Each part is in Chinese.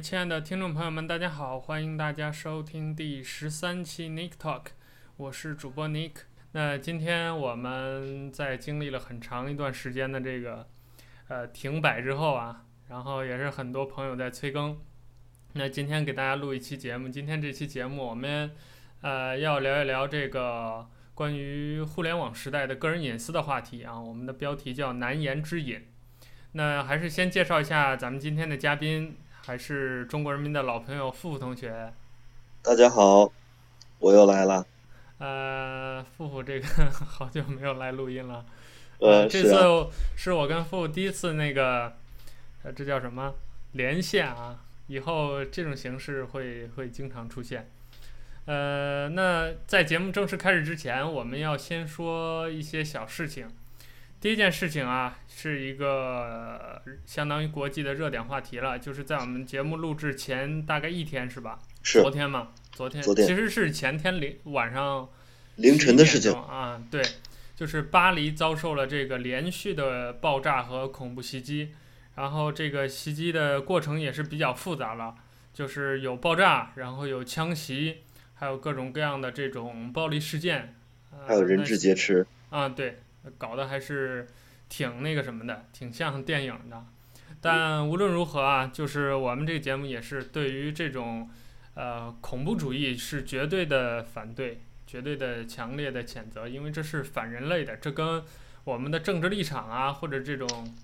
亲爱的听众朋友们，大家好！欢迎大家收听第十三期 Nick Talk，我是主播 Nick。那今天我们在经历了很长一段时间的这个呃停摆之后啊，然后也是很多朋友在催更。那今天给大家录一期节目，今天这期节目我们呃要聊一聊这个关于互联网时代的个人隐私的话题啊，我们的标题叫难言之隐。那还是先介绍一下咱们今天的嘉宾，还是中国人民的老朋友付付同学。大家好，我又来了。呃，付付这个 好久没有来录音了。呃，这次是我跟付付第一次那个，呃，这叫什么连线啊？以后这种形式会会经常出现。呃，那在节目正式开始之前，我们要先说一些小事情。第一件事情啊，是一个相当于国际的热点话题了，就是在我们节目录制前大概一天是吧？是。昨天嘛，昨天。昨天。其实是前天凌晚上。凌晨的事情。啊，对，就是巴黎遭受了这个连续的爆炸和恐怖袭击，然后这个袭击的过程也是比较复杂了，就是有爆炸，然后有枪袭，还有各种各样的这种暴力事件。还有人质劫持。啊，对。搞得还是挺那个什么的，挺像电影的。但无论如何啊，就是我们这个节目也是对于这种呃恐怖主义是绝对的反对，绝对的强烈的谴责，因为这是反人类的，这跟我们的政治立场啊或者这种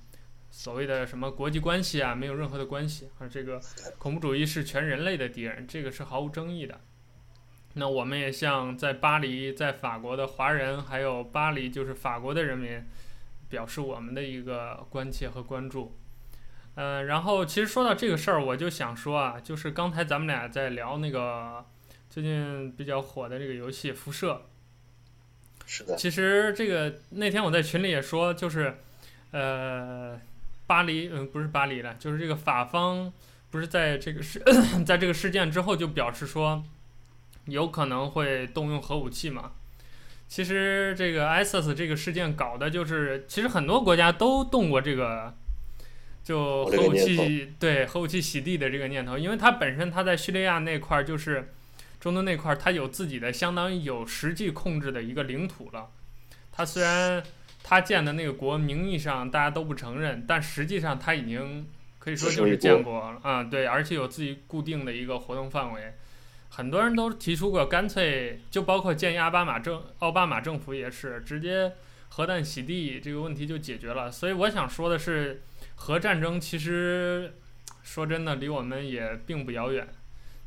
所谓的什么国际关系啊没有任何的关系。而这个恐怖主义是全人类的敌人，这个是毫无争议的。那我们也向在巴黎、在法国的华人，还有巴黎就是法国的人民，表示我们的一个关切和关注。呃，然后其实说到这个事儿，我就想说啊，就是刚才咱们俩在聊那个最近比较火的这个游戏《辐射》。是的。其实这个那天我在群里也说，就是呃，巴黎，嗯，不是巴黎了，就是这个法方不是在这个事，在这个事件之后就表示说。有可能会动用核武器嘛？其实这个 ISIS 这个事件搞的就是，其实很多国家都动过这个，就核武器对核武器洗地的这个念头，因为它本身它在叙利亚那块儿就是中东那块儿，它有自己的相当于有实际控制的一个领土了。它虽然它建的那个国名义上大家都不承认，但实际上它已经可以说就是建国了啊、嗯，对，而且有自己固定的一个活动范围。很多人都提出过，干脆就包括建议奥巴马政奥巴马政府也是直接核弹洗地这个问题就解决了。所以我想说的是，核战争其实说真的离我们也并不遥远。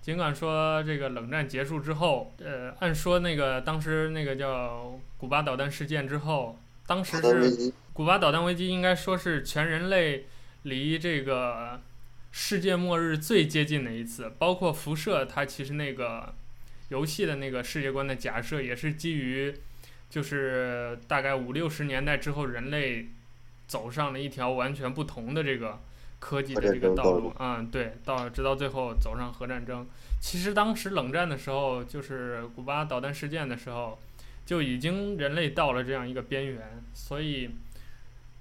尽管说这个冷战结束之后，呃，按说那个当时那个叫古巴导弹事件之后，当时是古巴导弹危机，应该说是全人类离这个。世界末日最接近的一次，包括辐射，它其实那个游戏的那个世界观的假设也是基于，就是大概五六十年代之后，人类走上了一条完全不同的这个科技的这个道路。嗯，对，到直到最后走上核战争。其实当时冷战的时候，就是古巴导弹事件的时候，就已经人类到了这样一个边缘。所以，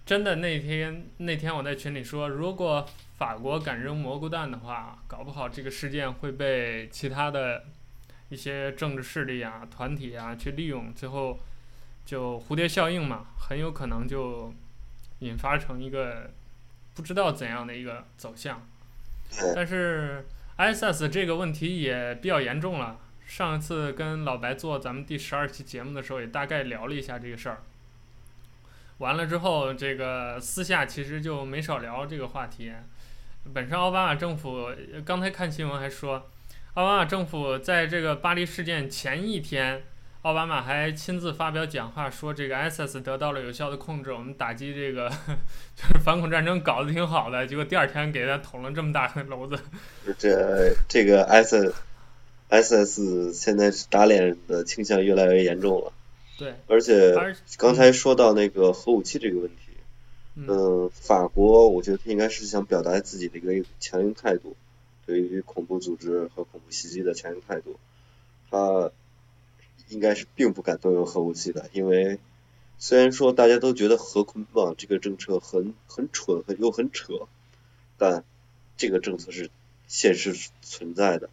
真的那天那天我在群里说，如果法国敢扔蘑菇弹的话，搞不好这个事件会被其他的一些政治势力啊、团体啊去利用，最后就蝴蝶效应嘛，很有可能就引发成一个不知道怎样的一个走向。但是 ISIS 这个问题也比较严重了。上一次跟老白做咱们第十二期节目的时候，也大概聊了一下这个事儿。完了之后，这个私下其实就没少聊这个话题。本身奥巴马政府刚才看新闻还说，奥巴马政府在这个巴黎事件前一天，奥巴马还亲自发表讲话说，这个 ISIS 得到了有效的控制，我们打击这个 就是反恐战争搞得挺好的，结果第二天给他捅了这么大个娄子。这这个 ISIS ISIS 现在打脸的倾向越来越严重了。对，而且刚才说到那个核武器这个问题。嗯，法国我觉得他应该是想表达自己的一个强硬态度，对于恐怖组织和恐怖袭击的强硬态度，他应该是并不敢动用核武器的，因为虽然说大家都觉得核捆绑这个政策很很蠢，很又很扯，但这个政策是现实存在的。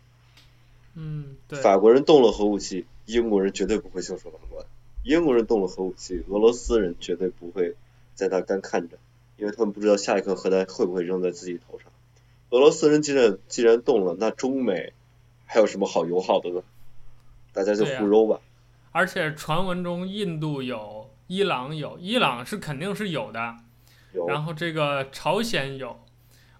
嗯，对。法国人动了核武器，英国人绝对不会袖手旁观；英国人动了核武器，俄罗斯人绝对不会在那干看着，因为他们不知道下一颗核弹会不会扔在自己头上。俄罗斯人既然既然动了，那中美还有什么好友好的呢？大家就互揉吧。而且传闻中印度有，伊朗有，伊朗是肯定是有的。有。然后这个朝鲜有，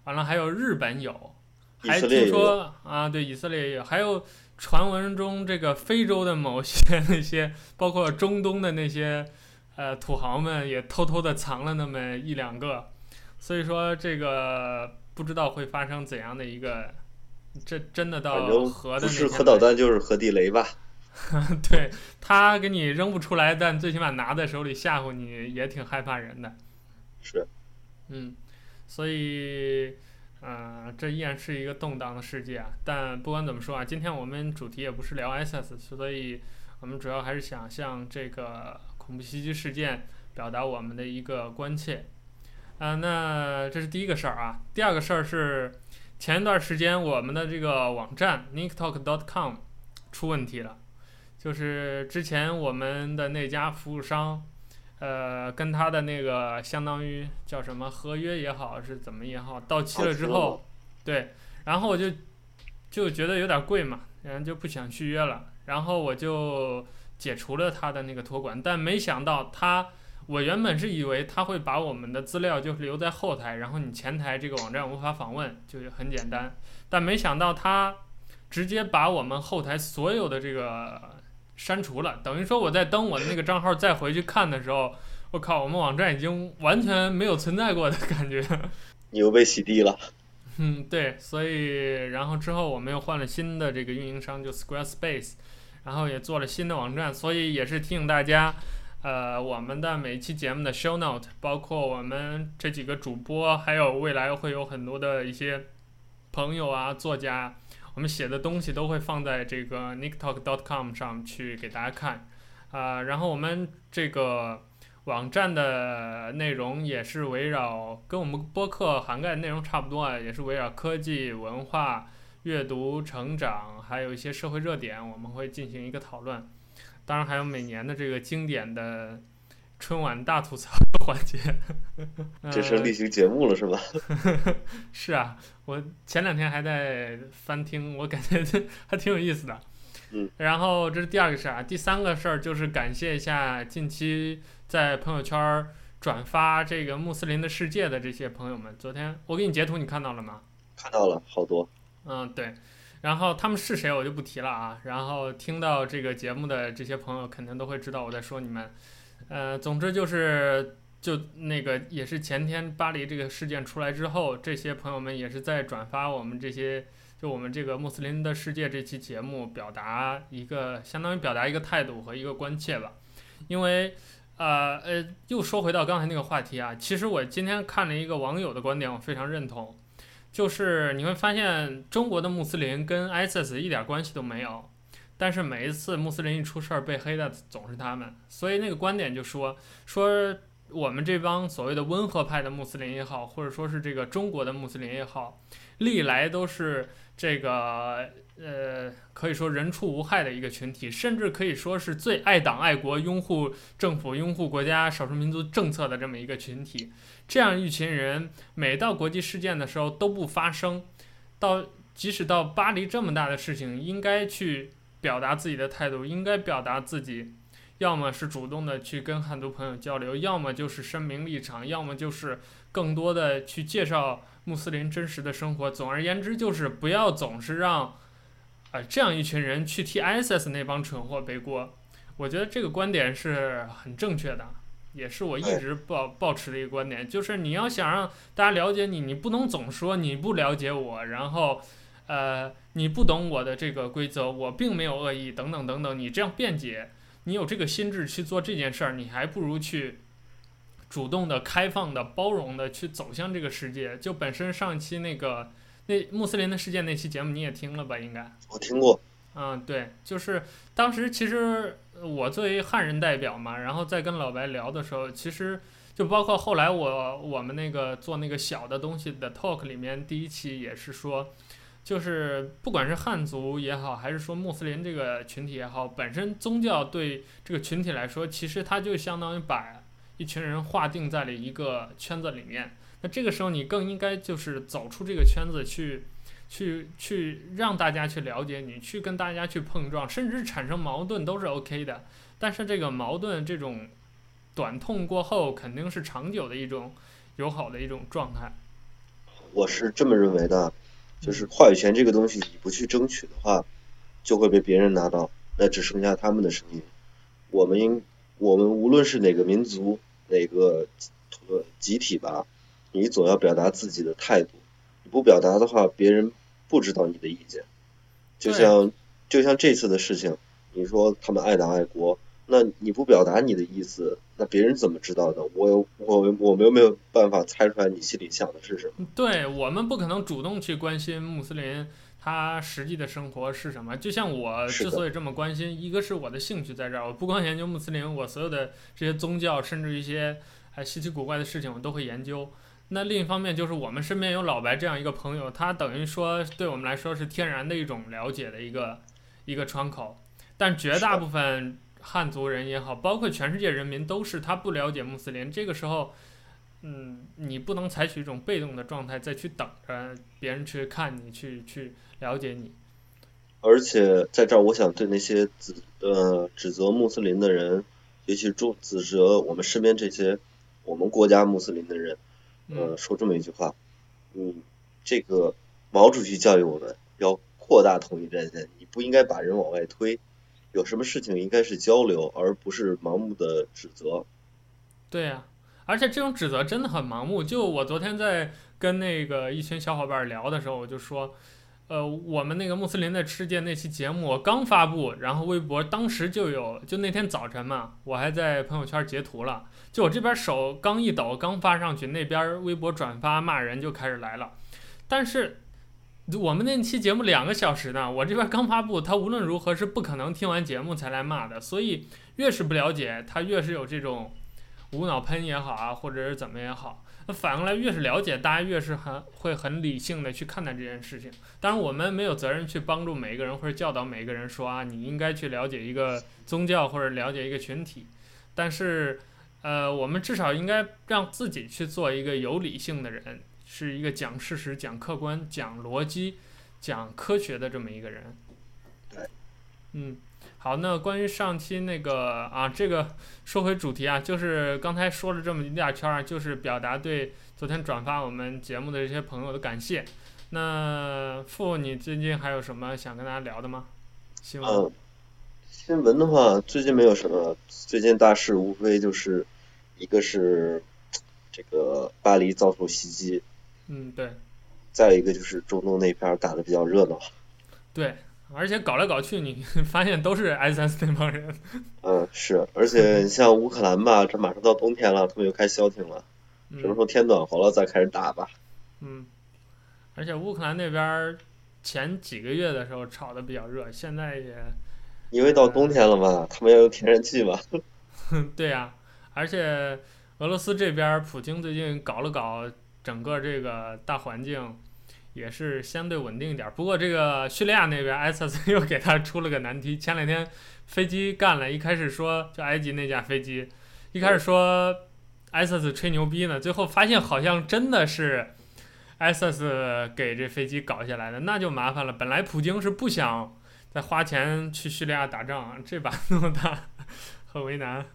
完了还有日本有。还听说啊，对，以色列也有，还有传闻中这个非洲的某些 那些，包括中东的那些呃土豪们也偷偷的藏了那么一两个，所以说这个不知道会发生怎样的一个，这真的到核的不是核导弹就是核地雷吧？对，他给你扔不出来，但最起码拿在手里吓唬你也挺害怕人的。是。嗯，所以。嗯、呃，这依然是一个动荡的世界啊。但不管怎么说啊，今天我们主题也不是聊 ISIS，所以我们主要还是想向这个恐怖袭击事件表达我们的一个关切。啊、呃，那这是第一个事儿啊。第二个事儿是前一段时间我们的这个网站 nicktalk.com 出问题了，就是之前我们的那家服务商。呃，跟他的那个相当于叫什么合约也好，是怎么也好，到期了之后，对，然后我就就觉得有点贵嘛，然后就不想续约了，然后我就解除了他的那个托管，但没想到他，我原本是以为他会把我们的资料就是留在后台，然后你前台这个网站无法访问，就是很简单，但没想到他直接把我们后台所有的这个。删除了，等于说我在登我的那个账号再回去看的时候，我靠，我们网站已经完全没有存在过的感觉。你又被洗地了。嗯，对，所以然后之后我们又换了新的这个运营商，就 Squarespace，然后也做了新的网站，所以也是提醒大家，呃，我们的每一期节目的 show note，包括我们这几个主播，还有未来会有很多的一些朋友啊，作家。我们写的东西都会放在这个 nicktalk.com 上去给大家看，啊、然后我们这个网站的内容也是围绕跟我们播客涵盖的内容差不多啊，也是围绕科技、文化、阅读、成长，还有一些社会热点，我们会进行一个讨论。当然还有每年的这个经典的。春晚大吐槽的环节，这是例行节目了是吧？是啊，我前两天还在翻听，我感觉还挺有意思的。嗯。然后这是第二个事儿啊，第三个事儿就是感谢一下近期在朋友圈转发这个穆斯林的世界的这些朋友们。昨天我给你截图，你看到了吗？看到了，好多。嗯，对。然后他们是谁，我就不提了啊。然后听到这个节目的这些朋友，肯定都会知道我在说你们。呃，总之就是，就那个也是前天巴黎这个事件出来之后，这些朋友们也是在转发我们这些，就我们这个穆斯林的世界这期节目，表达一个相当于表达一个态度和一个关切吧。因为，呃呃，又说回到刚才那个话题啊，其实我今天看了一个网友的观点，我非常认同，就是你会发现中国的穆斯林跟 ISIS 一点关系都没有。但是每一次穆斯林一出事儿被黑的总是他们，所以那个观点就说说我们这帮所谓的温和派的穆斯林也好，或者说是这个中国的穆斯林也好，历来都是这个呃可以说人畜无害的一个群体，甚至可以说是最爱党爱国、拥护政府、拥护国家少数民族政策的这么一个群体。这样一群人，每到国际事件的时候都不发声，到即使到巴黎这么大的事情，应该去。表达自己的态度，应该表达自己，要么是主动的去跟很多朋友交流，要么就是声明立场，要么就是更多的去介绍穆斯林真实的生活。总而言之，就是不要总是让，啊、呃，这样一群人去替 ISIS 那帮蠢货背锅。我觉得这个观点是很正确的，也是我一直抱抱持的一个观点，就是你要想让大家了解你，你不能总说你不了解我，然后。呃，你不懂我的这个规则，我并没有恶意，等等等等。你这样辩解，你有这个心智去做这件事儿，你还不如去主动的、开放的、包容的去走向这个世界。就本身上一期那个那穆斯林的世界那期节目你也听了吧？应该我听过。嗯，对，就是当时其实我作为汉人代表嘛，然后在跟老白聊的时候，其实就包括后来我我们那个做那个小的东西的 talk 里面，第一期也是说。就是不管是汉族也好，还是说穆斯林这个群体也好，本身宗教对这个群体来说，其实它就相当于把一群人划定在了一个圈子里面。那这个时候，你更应该就是走出这个圈子去，去，去让大家去了解你，去跟大家去碰撞，甚至产生矛盾都是 OK 的。但是这个矛盾这种短痛过后，肯定是长久的一种友好的一种状态。我是这么认为的。就是话语权这个东西，你不去争取的话，就会被别人拿到，那只剩下他们的声音。我们应，我们无论是哪个民族、哪个呃集体吧，你总要表达自己的态度。你不表达的话，别人不知道你的意见。就像就像这次的事情，你说他们爱党爱国。那你不表达你的意思，那别人怎么知道的？我我我们又没有办法猜出来你心里想的是什么。对，我们不可能主动去关心穆斯林他实际的生活是什么。就像我之所以这么关心，一个是我的兴趣在这儿，我不光研究穆斯林，我所有的这些宗教，甚至一些还稀奇古怪的事情，我都会研究。那另一方面就是我们身边有老白这样一个朋友，他等于说对我们来说是天然的一种了解的一个一个窗口，但绝大部分。汉族人也好，包括全世界人民都是，他不了解穆斯林。这个时候，嗯，你不能采取一种被动的状态，再去等着别人去看你，去去了解你。而且在这儿，我想对那些指呃指责穆斯林的人，尤其是指责我们身边这些我们国家穆斯林的人，呃，说这么一句话，嗯，这个毛主席教育我们要扩大统一战线，你不应该把人往外推。有什么事情应该是交流，而不是盲目的指责。对呀、啊，而且这种指责真的很盲目。就我昨天在跟那个一群小伙伴聊的时候，我就说，呃，我们那个穆斯林的世界那期节目我刚发布，然后微博当时就有，就那天早晨嘛，我还在朋友圈截图了。就我这边手刚一抖，刚发上去，那边微博转发骂人就开始来了，但是。我们那期节目两个小时呢，我这边刚发布，他无论如何是不可能听完节目才来骂的，所以越是不了解，他越是有这种无脑喷也好啊，或者是怎么也好，那反过来越是了解，大家越是很会很理性的去看待这件事情。当然，我们没有责任去帮助每一个人或者教导每一个人说啊，你应该去了解一个宗教或者了解一个群体，但是，呃，我们至少应该让自己去做一个有理性的人。是一个讲事实、讲客观、讲逻辑、讲科学的这么一个人。对，嗯，好，那关于上期那个啊，这个说回主题啊，就是刚才说了这么一大圈儿，就是表达对昨天转发我们节目的这些朋友的感谢。那傅，你最近还有什么想跟大家聊的吗？新闻？嗯，新闻的话，最近没有什么，最近大事无非就是一个是这个巴黎遭受袭击。嗯，对。再一个就是中东那边打的比较热闹。对，而且搞来搞去，你 发现都是 ISIS 那帮人。嗯，是，而且你像乌克兰吧，这马上到冬天了，他们又开消停了，什么时候天暖和了再开始打吧。嗯。而且乌克兰那边前几个月的时候炒的比较热，现在也。因为到冬天了嘛，呃、他们要用天然气嘛。对呀、啊，而且俄罗斯这边，普京最近搞了搞。整个这个大环境也是相对稳定一点，不过这个叙利亚那边，ISIS 又给他出了个难题。前两天飞机干了，一开始说就埃及那架飞机，一开始说 ISIS 吹牛逼呢，最后发现好像真的是 ISIS 给这飞机搞下来的，那就麻烦了。本来普京是不想再花钱去叙利亚打仗，这把那么大，很为难。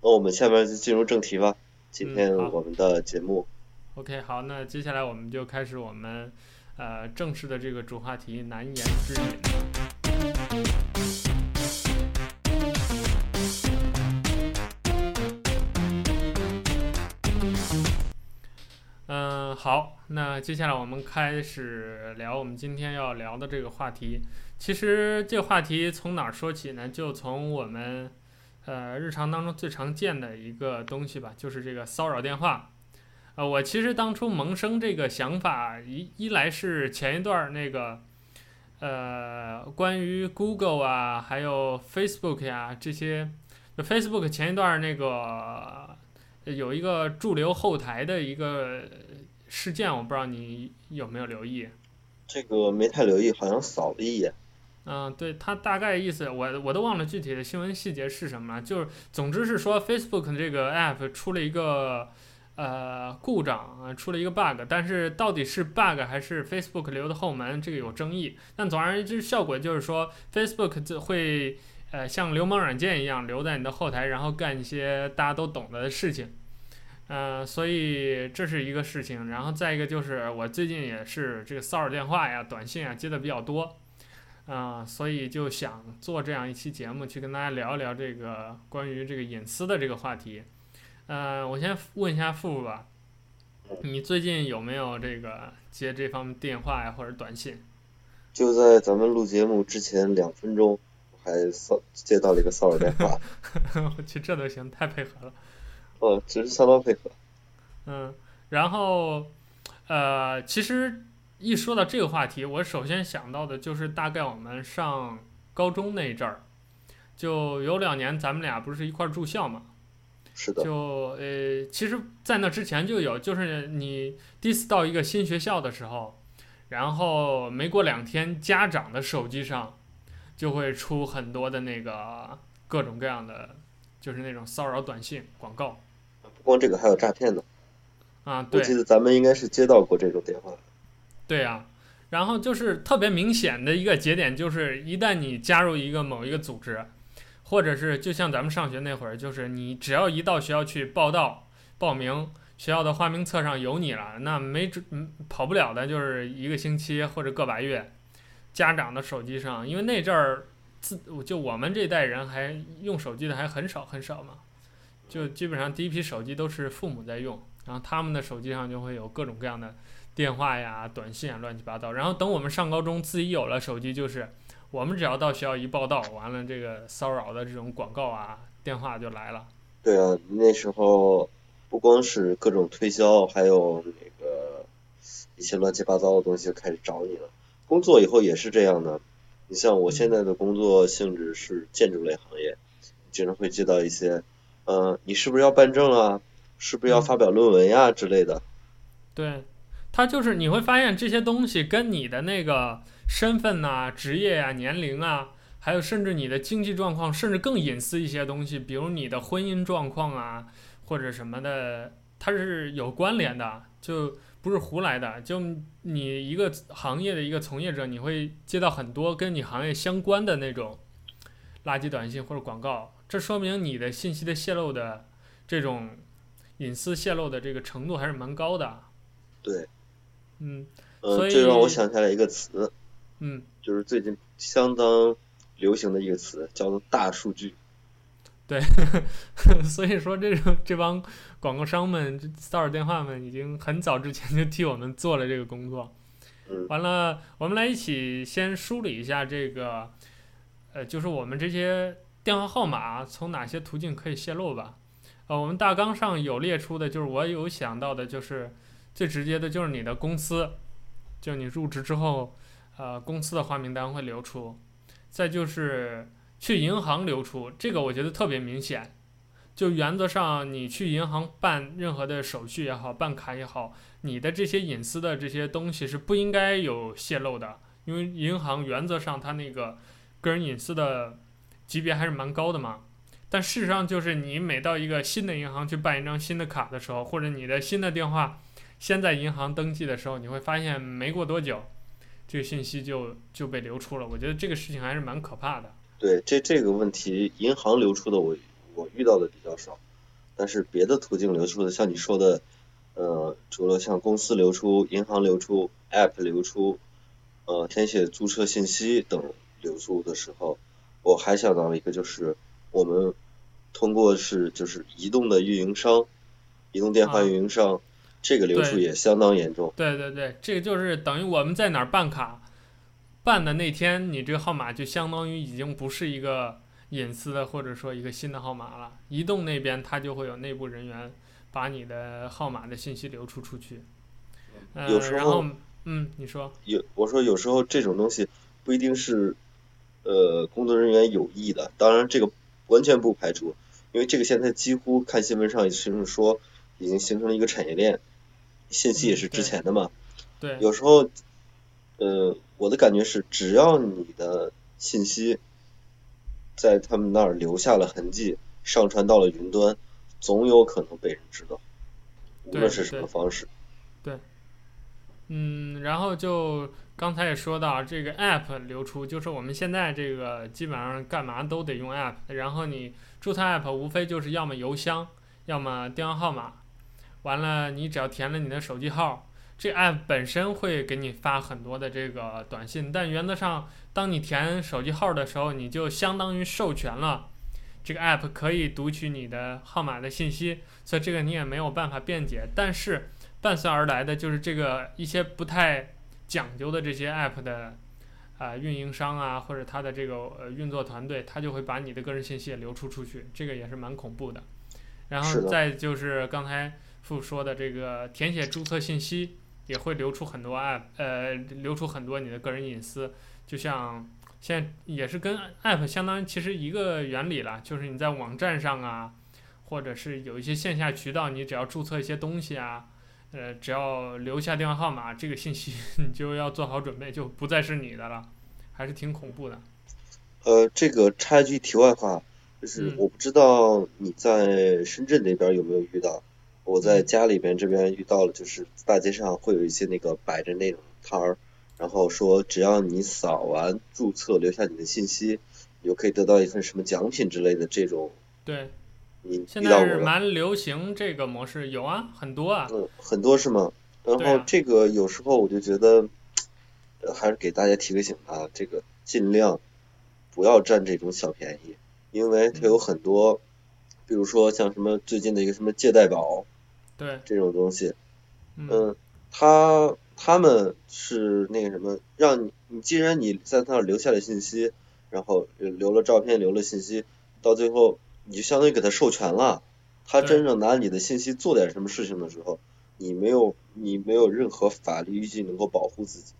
那我们下面就进入正题吧，今天我们的节目。嗯 OK，好，那接下来我们就开始我们呃正式的这个主话题——难言之隐。嗯、好，那接下来我们开始聊我们今天要聊的这个话题。其实这个话题从哪儿说起呢？就从我们呃日常当中最常见的一个东西吧，就是这个骚扰电话。呃，我其实当初萌生这个想法，一一来是前一段那个，呃，关于 Google 啊，还有 Facebook 呀这些，Facebook 前一段那个有一个驻留后台的一个事件，我不知道你有没有留意。这个没太留意，好像扫了一眼。嗯，对，他大概意思，我我都忘了具体的新闻细节是什么了。就是，总之是说，Facebook 这个 app 出了一个呃故障啊，出了一个 bug，但是到底是 bug 还是 Facebook 留的后门，这个有争议。但总而言之，效果就是说，Facebook 会呃像流氓软件一样留在你的后台，然后干一些大家都懂得的事情。呃，所以这是一个事情。然后再一个就是，我最近也是这个骚扰电话呀、短信啊接的比较多。啊、呃，所以就想做这样一期节目，去跟大家聊一聊这个关于这个隐私的这个话题。呃，我先问一下付付吧，你最近有没有这个接这方面电话呀或者短信？就在咱们录节目之前两分钟，我还骚接到了一个骚扰电话。我去，这都行，太配合了。哦，只是相当配合。嗯，然后呃，其实。一说到这个话题，我首先想到的就是大概我们上高中那一阵儿，就有两年咱们俩不是一块儿住校嘛？是的。就呃，其实，在那之前就有，就是你第一次到一个新学校的时候，然后没过两天，家长的手机上就会出很多的那个各种各样的，就是那种骚扰短信广告。不光这个，还有诈骗的。啊，对。我记得咱们应该是接到过这种电话。对呀、啊，然后就是特别明显的一个节点，就是一旦你加入一个某一个组织，或者是就像咱们上学那会儿，就是你只要一到学校去报到、报名，学校的花名册上有你了，那没准跑不了的，就是一个星期或者个把月，家长的手机上，因为那阵儿自就我们这代人还用手机的还很少很少嘛，就基本上第一批手机都是父母在用，然后他们的手机上就会有各种各样的。电话呀、短信啊，乱七八糟。然后等我们上高中，自己有了手机，就是我们只要到学校一报道，完了这个骚扰的这种广告啊、电话就来了。对啊，那时候不光是各种推销，还有那个一些乱七八糟的东西就开始找你了。工作以后也是这样的。你像我现在的工作性质是建筑类行业，经常会接到一些，嗯、呃，你是不是要办证啊？是不是要发表论文呀、啊、之类的？对。他就是你会发现这些东西跟你的那个身份呐、啊、职业呀、啊、年龄啊，还有甚至你的经济状况，甚至更隐私一些东西，比如你的婚姻状况啊或者什么的，它是有关联的，就不是胡来的。就你一个行业的一个从业者，你会接到很多跟你行业相关的那种垃圾短信或者广告，这说明你的信息的泄露的这种隐私泄露的这个程度还是蛮高的。对。嗯，呃，这让我想起来一个词，嗯，就是最近相当流行的一个词，叫做大数据。对，呵呵，所以说这种这帮广告商们、骚扰电话们已经很早之前就替我们做了这个工作。嗯，完了，我们来一起先梳理一下这个，呃，就是我们这些电话号码从哪些途径可以泄露吧。呃，我们大纲上有列出的，就是我有想到的，就是。最直接的就是你的公司，就你入职之后，呃，公司的花名单会流出。再就是去银行流出，这个我觉得特别明显。就原则上，你去银行办任何的手续也好，办卡也好，你的这些隐私的这些东西是不应该有泄露的，因为银行原则上它那个个人隐私的级别还是蛮高的嘛。但事实上，就是你每到一个新的银行去办一张新的卡的时候，或者你的新的电话。先在银行登记的时候，你会发现没过多久，这个信息就就被流出了。我觉得这个事情还是蛮可怕的。对，这这个问题，银行流出的我我遇到的比较少，但是别的途径流出的，像你说的，呃，除了像公司流出、银行流出、App 流出，呃，填写租车信息等流出的时候，我还想到了一个，就是我们通过是就是移动的运营商，移动电话运营商。啊这个流出也相当严重。对对对，这个就是等于我们在哪儿办卡，办的那天，你这个号码就相当于已经不是一个隐私的或者说一个新的号码了。移动那边它就会有内部人员把你的号码的信息流出出去。呃、有时候，嗯，你说。有我说有时候这种东西不一定是呃工作人员有意的，当然这个完全不排除，因为这个现在几乎看新闻上也是说已经形成了一个产业链。信息也是之前的嘛，对，有时候，呃，我的感觉是，只要你的信息在他们那儿留下了痕迹，上传到了云端，总有可能被人知道，无论是什么方式。对。对嗯，然后就刚才也说到这个 app 流出，就是我们现在这个基本上干嘛都得用 app，然后你注册 app 无非就是要么邮箱，要么电话号码，完了你只要填了你的手机号，这 app 本身会给你发很多的这个短信，但原则上当你填手机号的时候，你就相当于授权了这个 app 可以读取你的号码的信息，所以这个你也没有办法辩解，但是。伴随而来的就是这个一些不太讲究的这些 app 的啊、呃、运营商啊，或者他的这个呃运作团队，他就会把你的个人信息也流出出去，这个也是蛮恐怖的。然后再就是刚才傅说的这个填写注册信息也会流出很多 app，呃，流出很多你的个人隐私，就像现在也是跟 app 相当于其实一个原理了，就是你在网站上啊，或者是有一些线下渠道，你只要注册一些东西啊。呃，只要留下电话号码，这个信息 你就要做好准备，就不再是你的了，还是挺恐怖的。呃，这个插一句题外话，就是我不知道你在深圳那边有没有遇到，嗯、我在家里边这边遇到了，就是大街上会有一些那个摆着那种摊儿，然后说只要你扫完注册，留下你的信息，你就可以得到一份什么奖品之类的这种。对。你现在是蛮流行这个模式，有啊，很多啊。嗯，很多是吗？然后这个有时候我就觉得，啊、还是给大家提个醒啊，这个尽量不要占这种小便宜，因为它有很多，嗯、比如说像什么最近的一个什么借贷宝，对，这种东西，嗯，嗯他他们是那个什么，让你你既然你在他那儿留下了信息，然后留了照片，留了信息，到最后。你就相当于给他授权了，他真正拿你的信息做点什么事情的时候，你没有你没有任何法律依据能够保护自己。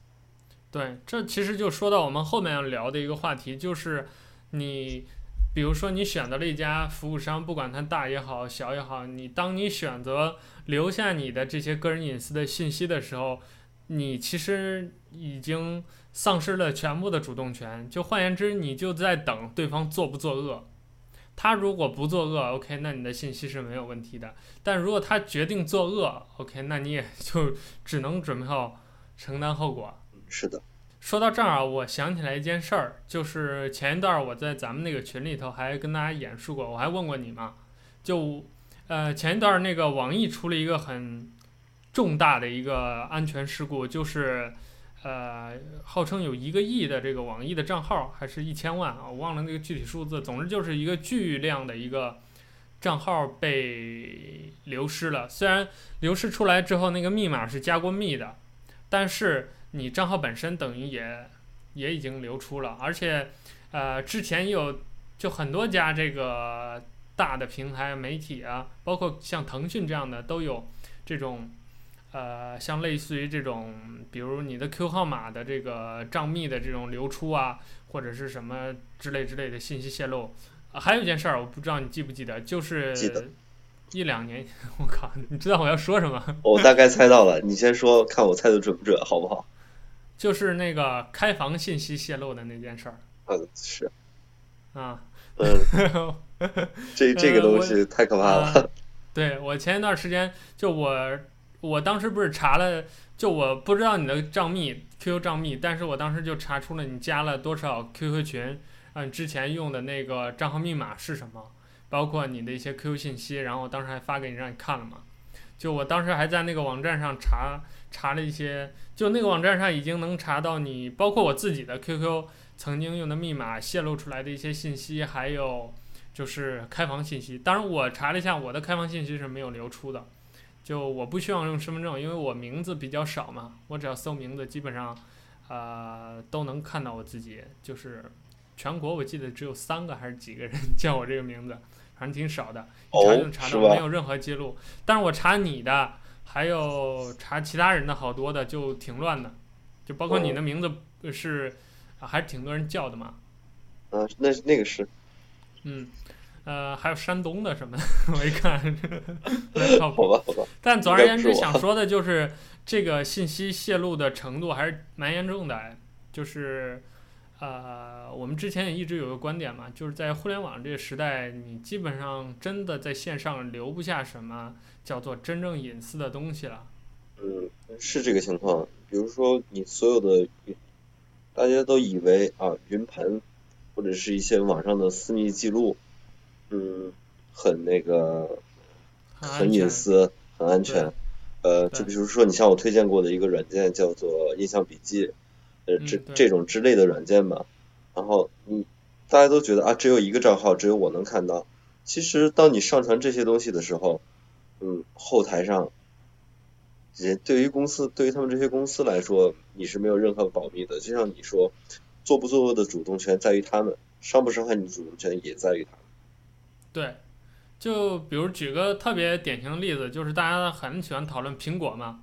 对，这其实就说到我们后面要聊的一个话题，就是你比如说你选择了一家服务商，不管他大也好，小也好，你当你选择留下你的这些个人隐私的信息的时候，你其实已经丧失了全部的主动权。就换言之，你就在等对方作不作恶。他如果不作恶，OK，那你的信息是没有问题的。但如果他决定作恶，OK，那你也 就只能准备好承担后果。是的。说到这儿啊，我想起来一件事儿，就是前一段我在咱们那个群里头还跟大家演述过，我还问过你嘛，就呃前一段那个网易出了一个很重大的一个安全事故，就是。呃，号称有一个亿的这个网易的账号，还是一千万啊？我忘了那个具体数字。总之就是一个巨量的一个账号被流失了。虽然流失出来之后，那个密码是加过密的，但是你账号本身等于也也已经流出了。而且，呃，之前也有就很多家这个大的平台媒体啊，包括像腾讯这样的都有这种。呃，像类似于这种，比如你的 Q 号码的这个账密的这种流出啊，或者是什么之类之类的信息泄露。呃，还有一件事儿，我不知道你记不记得，就是一两年，我靠，你知道我要说什么？我大概猜到了，你先说，看我猜的准不准，好不好？就是那个开房信息泄露的那件事儿。嗯，是。啊。嗯。这这个东西太可怕了。呃、对，我前一段时间就我。我当时不是查了，就我不知道你的账密 QQ 账密，但是我当时就查出了你加了多少 QQ 群，嗯，之前用的那个账号密码是什么，包括你的一些 QQ 信息，然后我当时还发给你让你看了嘛。就我当时还在那个网站上查查了一些，就那个网站上已经能查到你，包括我自己的 QQ 曾经用的密码泄露出来的一些信息，还有就是开房信息。当然我查了一下，我的开房信息是没有流出的。就我不需要用身份证，因为我名字比较少嘛，我只要搜名字，基本上，呃，都能看到我自己。就是全国我记得只有三个还是几个人 叫我这个名字，反正挺少的，一查就能查到，没有任何记录。但是我查你的，还有查其他人的好多的，就挺乱的，就包括你的名字是，还是挺多人叫的嘛。嗯，那那个是。嗯。呃，还有山东的什么的，我一看，不靠谱。好吧，好吧。但总而言之，想说的就是，这个信息泄露的程度还是蛮严重的，就是。呃，我们之前也一直有个观点嘛，就是在互联网这个时代，你基本上真的在线上留不下什么叫做真正隐私的东西了。嗯，是这个情况。比如说，你所有的，大家都以为啊，云盘或者是一些网上的私密记录，嗯，很那个，很隐私，很安全。呃，就比如说，你像我推荐过的一个软件叫做印象笔记。呃，这这种之类的软件吧，然后嗯大家都觉得啊，只有一个账号，只有我能看到。其实当你上传这些东西的时候，嗯，后台上，也对于公司，对于他们这些公司来说，你是没有任何保密的。就像你说，做不做恶的主动权在于他们，伤不伤害你的主动权也在于他们。对，就比如举个特别典型的例子，就是大家很喜欢讨论苹果嘛。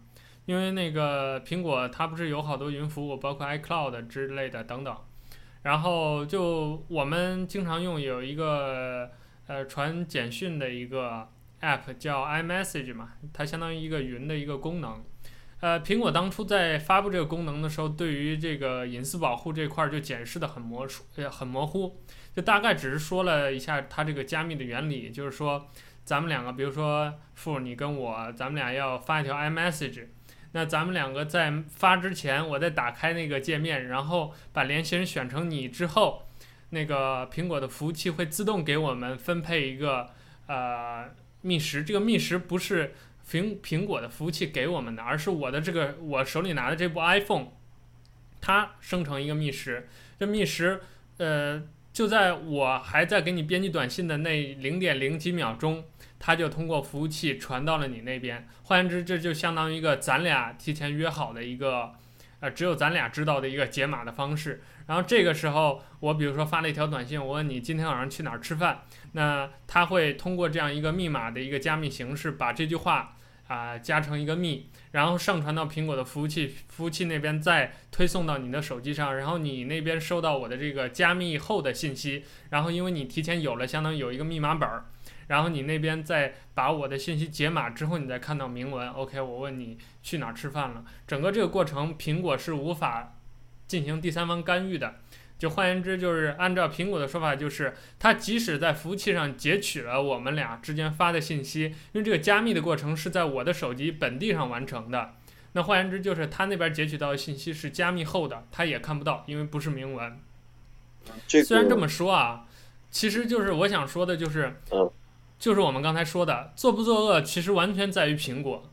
因为那个苹果它不是有好多云服务，包括 iCloud 之类的等等，然后就我们经常用有一个呃传简讯的一个 app 叫 iMessage 嘛，它相当于一个云的一个功能。呃，苹果当初在发布这个功能的时候，对于这个隐私保护这块儿就解释得很模糊，很模糊，就大概只是说了一下它这个加密的原理，就是说咱们两个，比如说付你跟我，咱们俩要发一条 iMessage。那咱们两个在发之前，我再打开那个界面，然后把联系人选成你之后，那个苹果的服务器会自动给我们分配一个呃密匙。这个密匙不是苹苹果的服务器给我们的，而是我的这个我手里拿的这部 iPhone，它生成一个密匙。这密匙呃就在我还在给你编辑短信的那零点零几秒钟。它就通过服务器传到了你那边，换言之，这就相当于一个咱俩提前约好的一个，呃，只有咱俩知道的一个解码的方式。然后这个时候，我比如说发了一条短信，我问你今天晚上去哪儿吃饭，那它会通过这样一个密码的一个加密形式，把这句话啊、加成一个密，然后上传到苹果的服务器，服务器那边再推送到你的手机上，然后你那边收到我的这个加密后的信息，然后因为你提前有了，相当于有一个密码本儿。然后你那边再把我的信息解码之后，你再看到明文，OK，我问你去哪儿吃饭了。整个这个过程，苹果是无法进行第三方干预的。就换言之，就是按照苹果的说法，就是它即使在服务器上截取了我们俩之间发的信息，因为这个加密的过程是在我的手机本地上完成的。那换言之，就是它那边截取到的信息是加密后的，它也看不到，因为不是明文。虽然这么说啊，其实就是我想说的，就是。就是我们刚才说的，作不作恶其实完全在于苹果。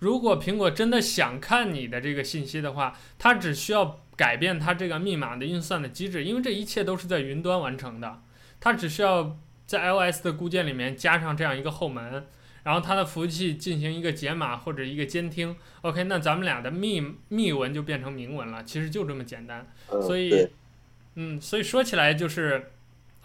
如果苹果真的想看你的这个信息的话，它只需要改变它这个密码的运算的机制，因为这一切都是在云端完成的。它只需要在 iOS 的固件里面加上这样一个后门，然后它的服务器进行一个解码或者一个监听。OK，那咱们俩的密密文就变成明文了，其实就这么简单。所以，嗯，所以说起来就是，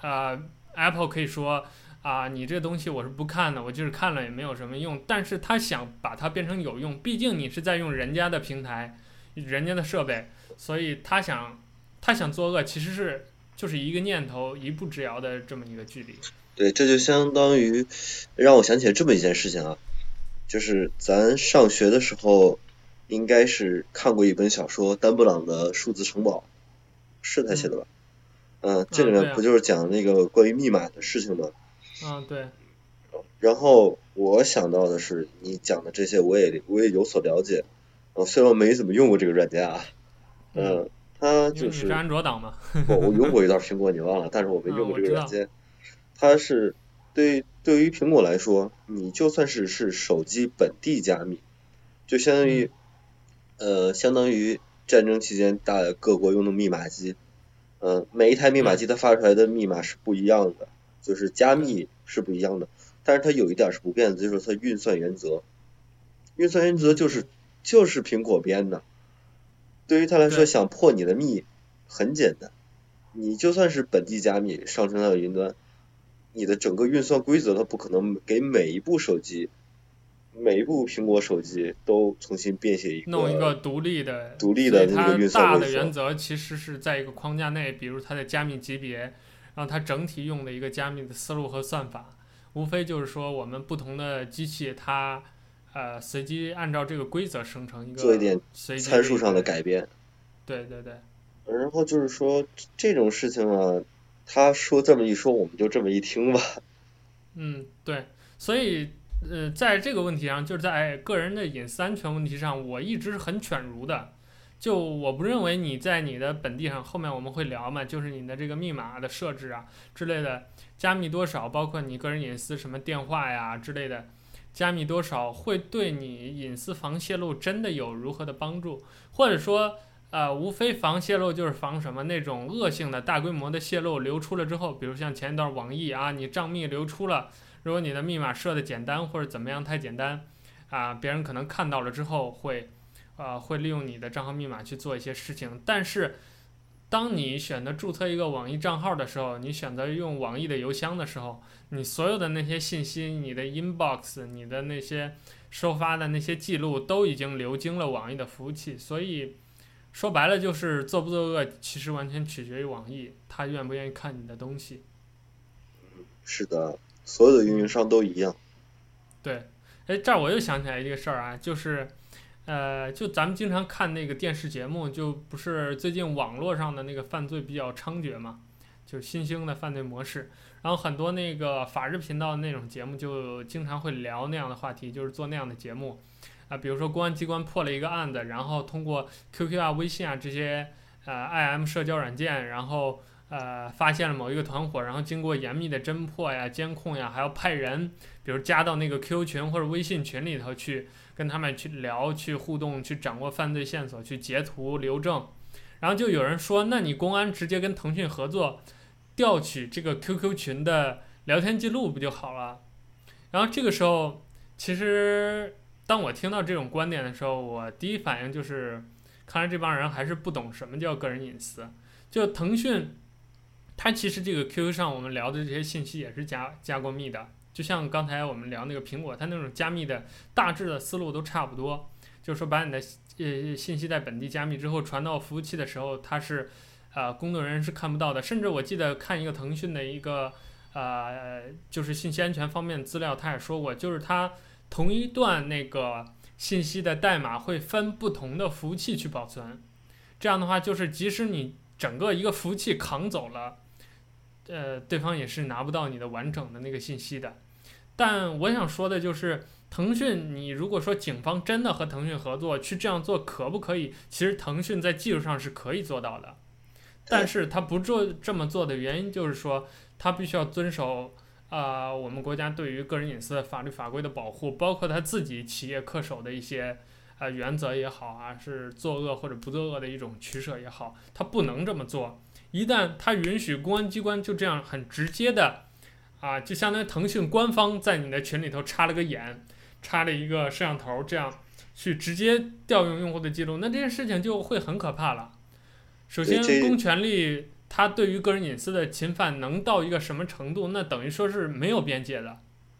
呃，Apple 可以说。啊，你这东西我是不看的，我就是看了也没有什么用。但是他想把它变成有用，毕竟你是在用人家的平台，人家的设备，所以他想，他想作恶，其实是就是一个念头，一步之遥的这么一个距离。对，这就相当于让我想起来这么一件事情啊，就是咱上学的时候，应该是看过一本小说，丹布朗的《数字城堡》，是他写的吧？嗯，嗯，这里面不就是讲那个关于密码的事情吗？嗯，对。然后我想到的是，你讲的这些我也我也有所了解。嗯，虽然我没怎么用过这个软件啊，嗯，它就是。是安卓党吗？我我用过一段苹果，你忘了，但是我没用过这个软件。它是对对于苹果来说，你就算是是手机本地加密，就相当于呃相当于战争期间大各国用的密码机，嗯，每一台密码机它发出来的密码是不一样的。就是加密是不一样的，但是它有一点是不变的，就是它运算原则。运算原则就是就是苹果编的，对于他来说，想破你的密很简单，你就算是本地加密上传到云端，你的整个运算规则它不可能给每一部手机，每一部苹果手机都重新编写一个弄一个独立的独立的那个运算规则。大的原则其实是在一个框架内，比如它的加密级别。让它整体用的一个加密的思路和算法，无非就是说我们不同的机器它，呃随机按照这个规则生成一个做一点参数上的改变。对对对。然后就是说这种事情啊，他说这么一说，我们就这么一听吧。嗯，对，所以呃，在这个问题上，就是在个人的隐私安全问题上，我一直是很犬儒的。就我不认为你在你的本地上，后面我们会聊嘛，就是你的这个密码的设置啊之类的，加密多少，包括你个人隐私什么电话呀之类的，加密多少会对你隐私防泄露真的有如何的帮助？或者说，呃，无非防泄露就是防什么那种恶性的大规模的泄露流出了之后，比如像前一段网易啊，你账密流出了，如果你的密码设的简单或者怎么样太简单，啊，别人可能看到了之后会。呃，会利用你的账号密码去做一些事情，但是，当你选择注册一个网易账号的时候，你选择用网易的邮箱的时候，你所有的那些信息、你的 inbox、你的那些收发的那些记录，都已经流经了网易的服务器。所以，说白了就是做不做恶，其实完全取决于网易，他愿不愿意看你的东西。是的，所有的运营商都一样。对，哎，这儿我又想起来一个事儿啊，就是。呃，就咱们经常看那个电视节目，就不是最近网络上的那个犯罪比较猖獗嘛，就是新兴的犯罪模式。然后很多那个法制频道那种节目就经常会聊那样的话题，就是做那样的节目啊、比如说公安机关破了一个案子，然后通过 QQ 啊、微信啊这些呃 IM 社交软件，然后呃发现了某一个团伙，然后经过严密的侦破呀、监控呀，还要派人，比如加到那个 QQ 群或者微信群里头去。跟他们去聊、去互动、去掌握犯罪线索、去截图留证，然后就有人说：“那你公安直接跟腾讯合作，调取这个 QQ 群的聊天记录不就好了？”然后这个时候，其实当我听到这种观点的时候，我第一反应就是，看来这帮人还是不懂什么叫个人隐私。就腾讯，它其实这个 QQ 上我们聊的这些信息也是加加过密的。就像刚才我们聊那个苹果，它那种加密的大致的思路都差不多，就是说把你的呃信息在本地加密之后传到服务器的时候，它是呃工作人员是看不到的。甚至我记得看一个腾讯的一个呃就是信息安全方面的资料，他也说过，就是它同一段那个信息的代码会分不同的服务器去保存，这样的话就是即使你整个一个服务器扛走了，呃对方也是拿不到你的完整的那个信息的。但我想说的就是，腾讯，你如果说警方真的和腾讯合作去这样做，可不可以？其实腾讯在技术上是可以做到的，但是他不做这么做的原因就是说，他必须要遵守啊、我们国家对于个人隐私的法律法规的保护，包括他自己企业恪守的一些呃原则也好啊，是作恶或者不作恶的一种取舍也好，他不能这么做。一旦他允许公安机关就这样很直接的。啊，就相当于腾讯官方在你的群里头插了个眼，插了一个摄像头，这样去直接调用用户的记录，那这件事情就会很可怕了。首先，公权力它对于个人隐私的侵犯能到一个什么程度？那等于说是没有边界的。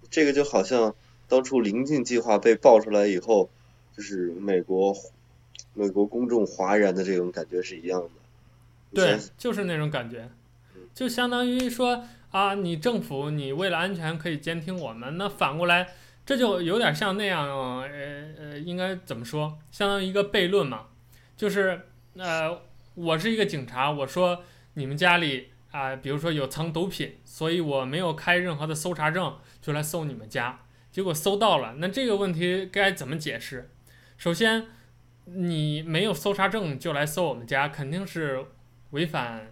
这个就好像当初临近计划被爆出来以后，就是美国美国公众哗然的这种感觉是一样的。对，就是那种感觉，就相当于说。啊，你政府，你为了安全可以监听我们，那反过来，这就有点像那样，呃呃，应该怎么说？相当于一个悖论嘛，就是，呃，我是一个警察，我说你们家里啊、呃，比如说有藏毒品，所以我没有开任何的搜查证就来搜你们家，结果搜到了，那这个问题该怎么解释？首先，你没有搜查证就来搜我们家，肯定是违反，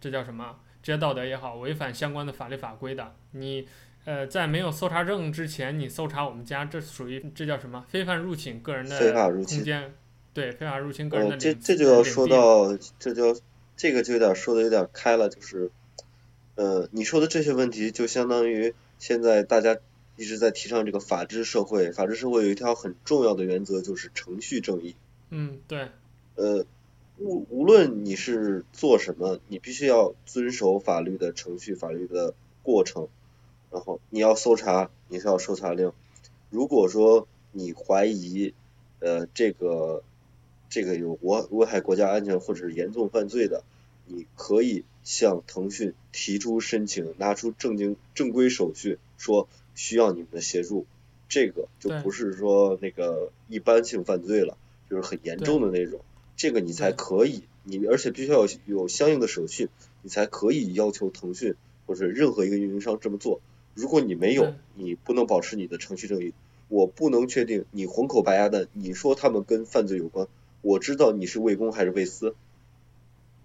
这叫什么？职业道德也好，违反相关的法律法规的，你，呃，在没有搜查证之前，你搜查我们家，这属于这叫什么？非法入侵个人的空间，对，非法入侵个人的。这这就要说到，这就这个就有点说的有点开了，就是，呃，你说的这些问题，就相当于现在大家一直在提倡这个法治社会，法治社会有一条很重要的原则，就是程序正义。嗯，对。呃。无无论你是做什么，你必须要遵守法律的程序、法律的过程。然后你要搜查，你是要搜查令。如果说你怀疑，呃，这个这个有危危害国家安全或者是严重犯罪的，你可以向腾讯提出申请，拿出正经正规手续，说需要你们的协助。这个就不是说那个一般性犯罪了，就是很严重的那种，这个你才可以，你而且必须要有有相应的手续，你才可以要求腾讯或者任何一个运营商这么做。如果你没有，你不能保持你的程序正义。我不能确定你红口白牙的，你说他们跟犯罪有关，我知道你是为公还是为私。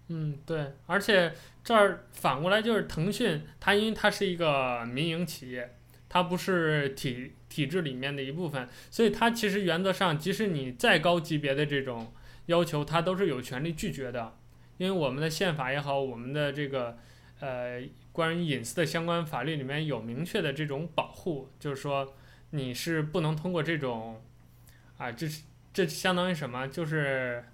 嗯，对，而且这儿反过来就是腾讯，它因为它是一个民营企业，它不是体体制里面的一部分，所以它其实原则上，即使你再高级别的这种要求，他都是有权利拒绝的，因为我们的宪法也好，我们的这个呃关于隐私的相关法律里面有明确的这种保护，就是说你是不能通过这种啊，这是这相当于什么？就是。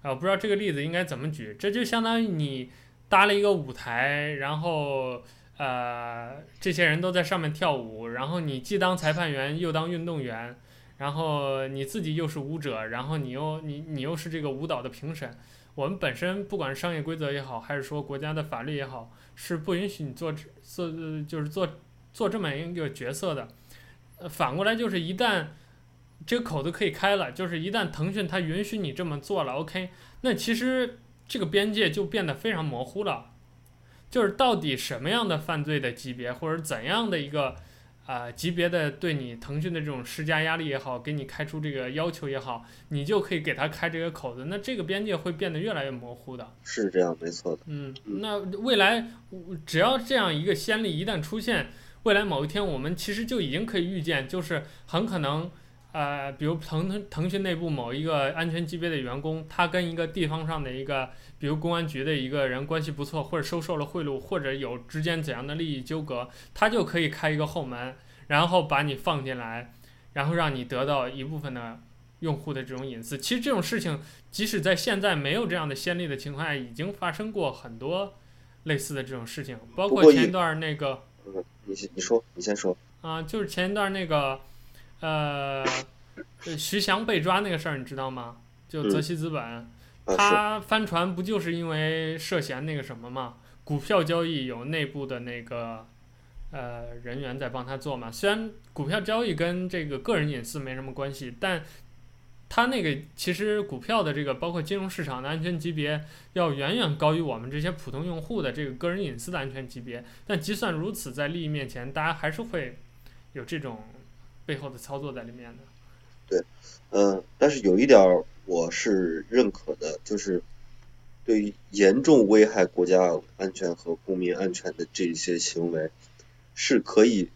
啊，我不知道这个例子应该怎么举，这就相当于你搭了一个舞台，然后呃，这些人都在上面跳舞，然后你既当裁判员又当运动员，然后你自己又是舞者，然后你又你你又是这个舞蹈的评审。我们本身不管商业规则也好，还是说国家的法律也好，是不允许你做做就是做做这么一个角色的。呃，反过来就是一旦。这个口子可以开了，就是一旦腾讯它允许你这么做了，OK，那其实这个边界就变得非常模糊了，就是到底什么样的犯罪的级别，或者怎样的一个啊、呃、级别的对你腾讯的这种施加压力也好，给你开出这个要求也好，你就可以给他开这个口子，那这个边界会变得越来越模糊的。是这样，没错的。嗯，那未来只要这样一个先例一旦出现，未来某一天我们其实就已经可以预见，就是很可能。呃，比如腾腾腾讯内部某一个安全级别的员工，他跟一个地方上的一个，比如公安局的一个人关系不错，或者收受了贿赂，或者有之间怎样的利益纠葛，他就可以开一个后门，然后把你放进来，然后让你得到一部分的用户的这种隐私。其实这种事情，即使在现在没有这样的先例的情况下，已经发生过很多类似的这种事情，包括前一段那个，嗯，你先你说，你先说。啊，就是前一段那个。呃，徐翔被抓那个事儿你知道吗？就泽熙资本，嗯、他翻船不就是因为涉嫌那个什么嘛？股票交易有内部的那个呃人员在帮他做嘛。虽然股票交易跟这个个人隐私没什么关系，但他那个其实股票的这个包括金融市场的安全级别要远远高于我们这些普通用户的这个个人隐私的安全级别。但即算如此，在利益面前，大家还是会有这种。背后的操作在里面的，对，嗯、呃，但是有一点我是认可的，就是对于严重危害国家安全和公民安全的这些行为，是可以，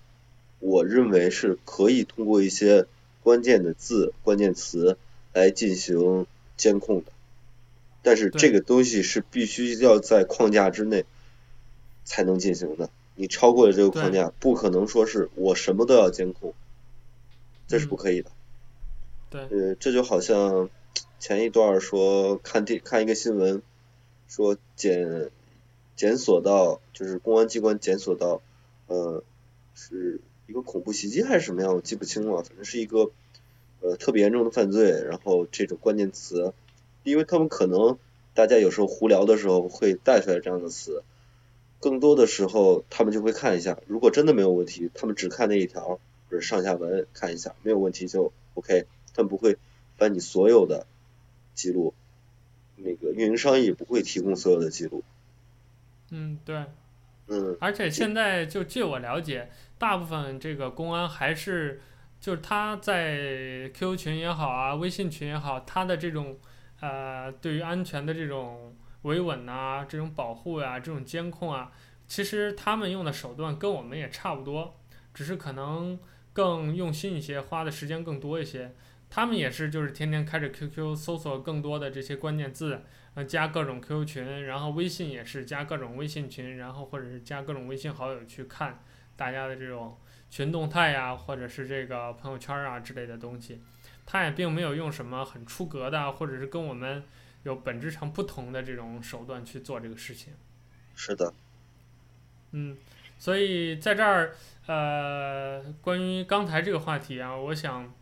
我认为是可以通过一些关键的字、关键词来进行监控的，但是这个东西是必须要在框架之内才能进行的，你超过了这个框架，不可能说是我什么都要监控。这是不可以的，对，呃，这就好像前一段说看电看一个新闻，说检检索到就是公安机关检索到，呃，是一个恐怖袭击还是什么样，我记不清了，反正是一个呃特别严重的犯罪，然后这种关键词，因为他们可能大家有时候胡聊的时候会带出来这样的词，更多的时候他们就会看一下，如果真的没有问题，他们只看那一条。就是上下文看一下，没有问题就 OK。他们不会把你所有的记录，那个运营商也不会提供所有的记录。嗯，对。嗯。而且现在就据我了解，大部分这个公安还是就是他在 QQ 群也好啊，微信群也好，他的这种呃对于安全的这种维稳啊，这种保护啊，这种监控啊，其实他们用的手段跟我们也差不多，只是可能。更用心一些，花的时间更多一些。他们也是，就是天天开着 QQ 搜索更多的这些关键字，呃，加各种 QQ 群，然后微信也是加各种微信群，然后或者是加各种微信好友去看大家的这种群动态呀，或者是这个朋友圈啊之类的东西。他也并没有用什么很出格的，或者是跟我们有本质上不同的这种手段去做这个事情。是的。嗯，所以在这儿。呃，关于刚才这个话题啊，我想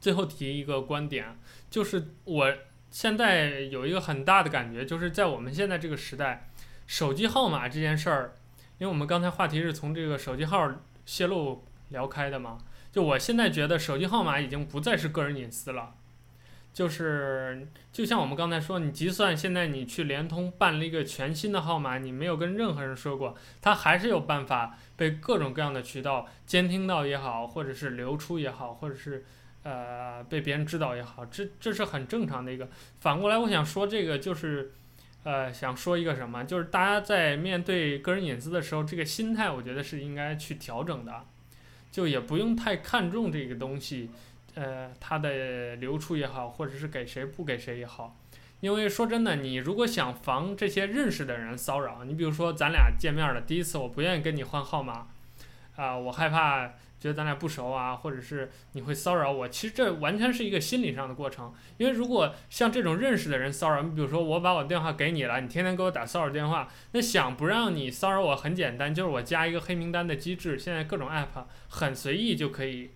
最后提一个观点，就是我现在有一个很大的感觉，就是在我们现在这个时代，手机号码这件事儿，因为我们刚才话题是从这个手机号泄露聊开的嘛，就我现在觉得手机号码已经不再是个人隐私了，就是就像我们刚才说，你就算现在你去联通办了一个全新的号码，你没有跟任何人说过，它还是有办法被各种各样的渠道监听到也好，或者是流出也好，或者是呃被别人知道也好，这这是很正常的一个。反过来，我想说这个就是。呃，想说一个什么，就是大家在面对个人隐私的时候，这个心态我觉得是应该去调整的，就也不用太看重这个东西，呃，它的流出也好，或者是给谁不给谁也好，因为说真的，你如果想防这些认识的人骚扰，你比如说咱俩见面了，第一次我不愿意跟你换号码，啊、我害怕。觉得咱俩不熟啊，或者是你会骚扰我，其实这完全是一个心理上的过程。因为如果像这种认识的人骚扰，你比如说我把我电话给你了，你天天给我打骚扰电话，那想不让你骚扰我很简单，就是我加一个黑名单的机制，现在各种 app 很随意就可以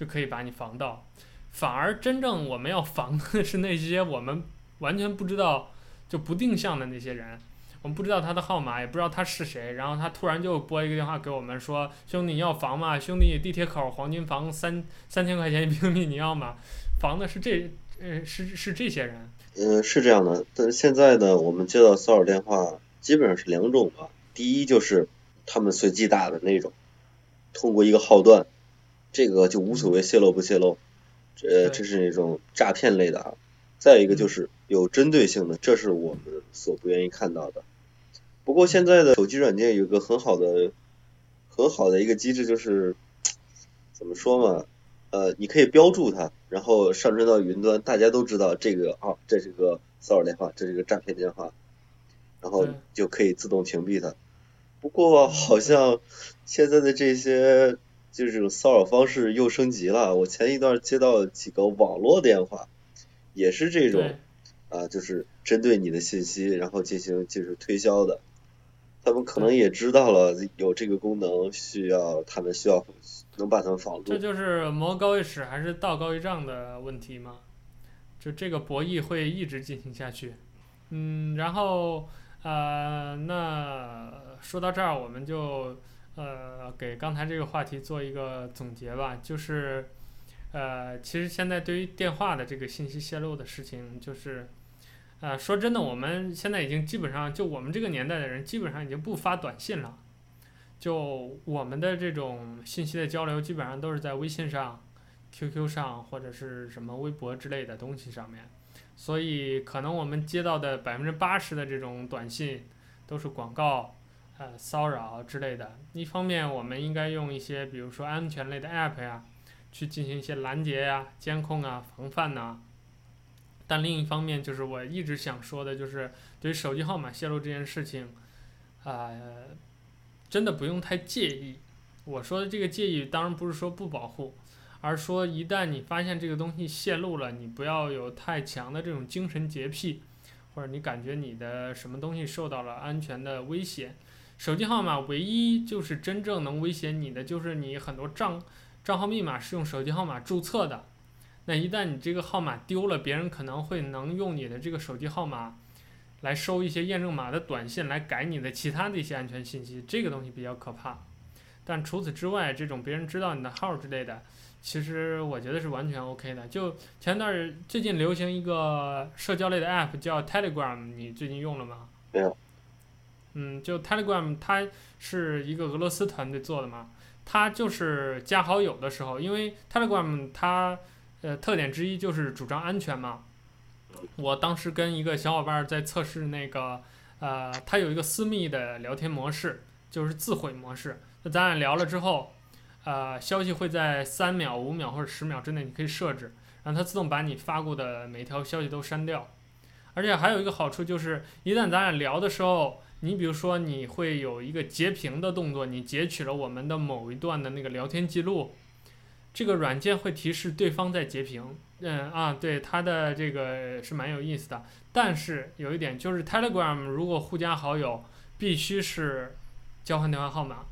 就可以把你防到。反而真正我们要防的是那些我们完全不知道就不定向的那些人。我们不知道他的号码，也不知道他是谁，然后他突然就拨一个电话给我们说：“兄弟，你要房吗？兄弟，地铁口黄金房三三千块钱一平米，你要吗？”防的是这，呃，是是这些人。嗯，是这样的。但是现在呢，我们接到骚扰电话基本上是两种吧。第一就是他们随机打的那种，通过一个号段，这个就无所谓泄露不泄露，呃、这是那种诈骗类的啊。再一个就是有针对性的，这是我们所不愿意看到的。不过现在的手机软件有个很好的、很好的一个机制，就是怎么说嘛？呃，你可以标注它，然后上传到云端，大家都知道这个啊，这是个骚扰电话，这是个诈骗电话，然后就可以自动屏蔽它。不过好像现在的这些就是这种骚扰方式又升级了。我前一段接到几个网络电话，也是这种啊，就是针对你的信息，然后进行就是推销的。他们可能也知道了有这个功能，需要他们需要能把他们防住。这就是魔高一尺还是道高一丈的问题吗？就这个博弈会一直进行下去。嗯，然后呃，那说到这儿，我们就呃给刚才这个话题做一个总结吧。就是呃，其实现在对于电话的这个信息泄露的事情，就是。啊，说真的，我们现在已经基本上，就我们这个年代的人，基本上已经不发短信了。就我们的这种信息的交流，基本上都是在微信上、QQ 上或者是什么微博之类的东西上面。所以，可能我们接到的百分之八十的这种短信，都是广告、呃骚扰之类的。一方面，我们应该用一些，比如说安全类的 App 呀，去进行一些拦截呀、监控啊、防范呐。但另一方面，就是我一直想说的，就是对于手机号码泄露这件事情，啊、呃，真的不用太介意。我说的这个介意，当然不是说不保护，而说一旦你发现这个东西泄露了，你不要有太强的这种精神洁癖，或者你感觉你的什么东西受到了安全的威胁。手机号码唯一就是真正能威胁你的，就是你很多账账号密码是用手机号码注册的。那一旦你这个号码丢了，别人可能会能用你的这个手机号码来收一些验证码的短信，来改你的其他的一些安全信息，这个东西比较可怕。但除此之外，这种别人知道你的号之类的，其实我觉得是完全 OK 的。就前段最近流行一个社交类的 App 叫 Telegram，你最近用了吗？没有。嗯，就 Telegram，它是一个俄罗斯团队做的嘛，它就是加好友的时候，因为 Telegram 它。呃，特点之一就是主张安全嘛。我当时跟一个小伙伴在测试那个，呃，它有一个私密的聊天模式，就是自毁模式。那咱俩聊了之后，呃，消息会在三秒、五秒或者十秒之内，你可以设置，让它自动把你发过的每条消息都删掉。而且还有一个好处就是，一旦咱俩聊的时候，你比如说你会有一个截屏的动作，你截取了我们的某一段的那个聊天记录。这个软件会提示对方在截屏，嗯啊，对，它的这个是蛮有意思的。但是有一点就是 Telegram 如果互加好友，必须是交换电话号码，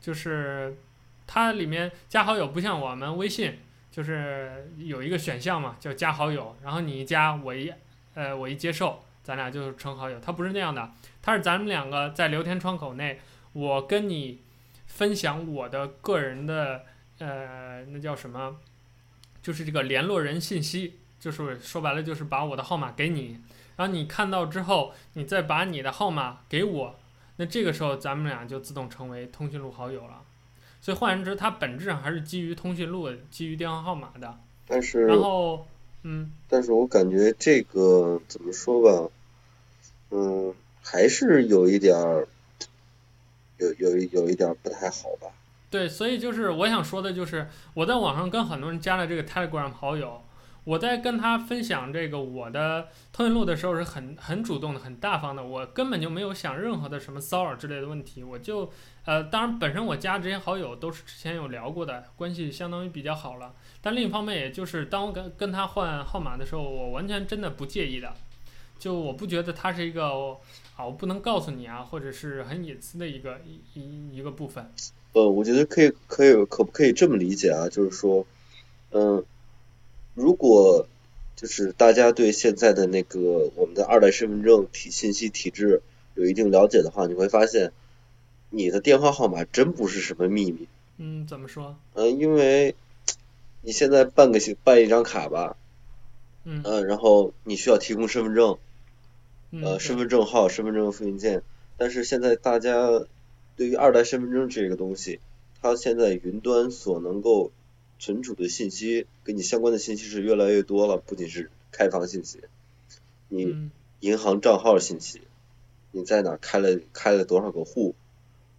就是它里面加好友不像我们微信，就是有一个选项嘛，叫加好友，然后你一加，我一呃我一接受，咱俩就是成好友。他不是那样的，他是咱们两个在聊天窗口内，我跟你分享我的个人的。呃，那叫什么？就是这个联络人信息，就是说白了就是把我的号码给你，然后你看到之后，你再把你的号码给我，那这个时候咱们俩就自动成为通讯录好友了。所以换言之，它本质上还是基于通讯录，基于电话号码的。但是，然后，嗯，但是我感觉这个怎么说吧，嗯，还是有一点儿，有有有一点儿不太好吧。对，所以就是我想说的，就是我在网上跟很多人加了这个 Telegram 好友，我在跟他分享这个我的通讯录的时候是很很主动的、很大方的，我根本就没有想任何的什么骚扰之类的问题，我就呃，当然本身我加这些好友都是之前有聊过的，关系相当于比较好了，但另一方面也就是当我跟跟他换号码的时候，我完全真的不介意的，就我不觉得他是一个啊，我不能告诉你啊，或者是很隐私的一个一一一个部分。呃，我觉得可以，可以，可不可以这么理解啊？就是说，嗯，如果就是大家对现在的那个我们的二代身份证体信息体制有一定了解的话，你会发现，你的电话号码真不是什么秘密。嗯，怎么说？嗯，因为你现在办个办一张卡吧，嗯，呃，然后你需要提供身份证，呃，嗯、身份证号、身份证复印件，但是现在大家。对于二代身份证这个东西，它现在云端所能够存储的信息，跟你相关的信息是越来越多了。不仅是开房信息，你银行账号信息，你在哪开了开了多少个户，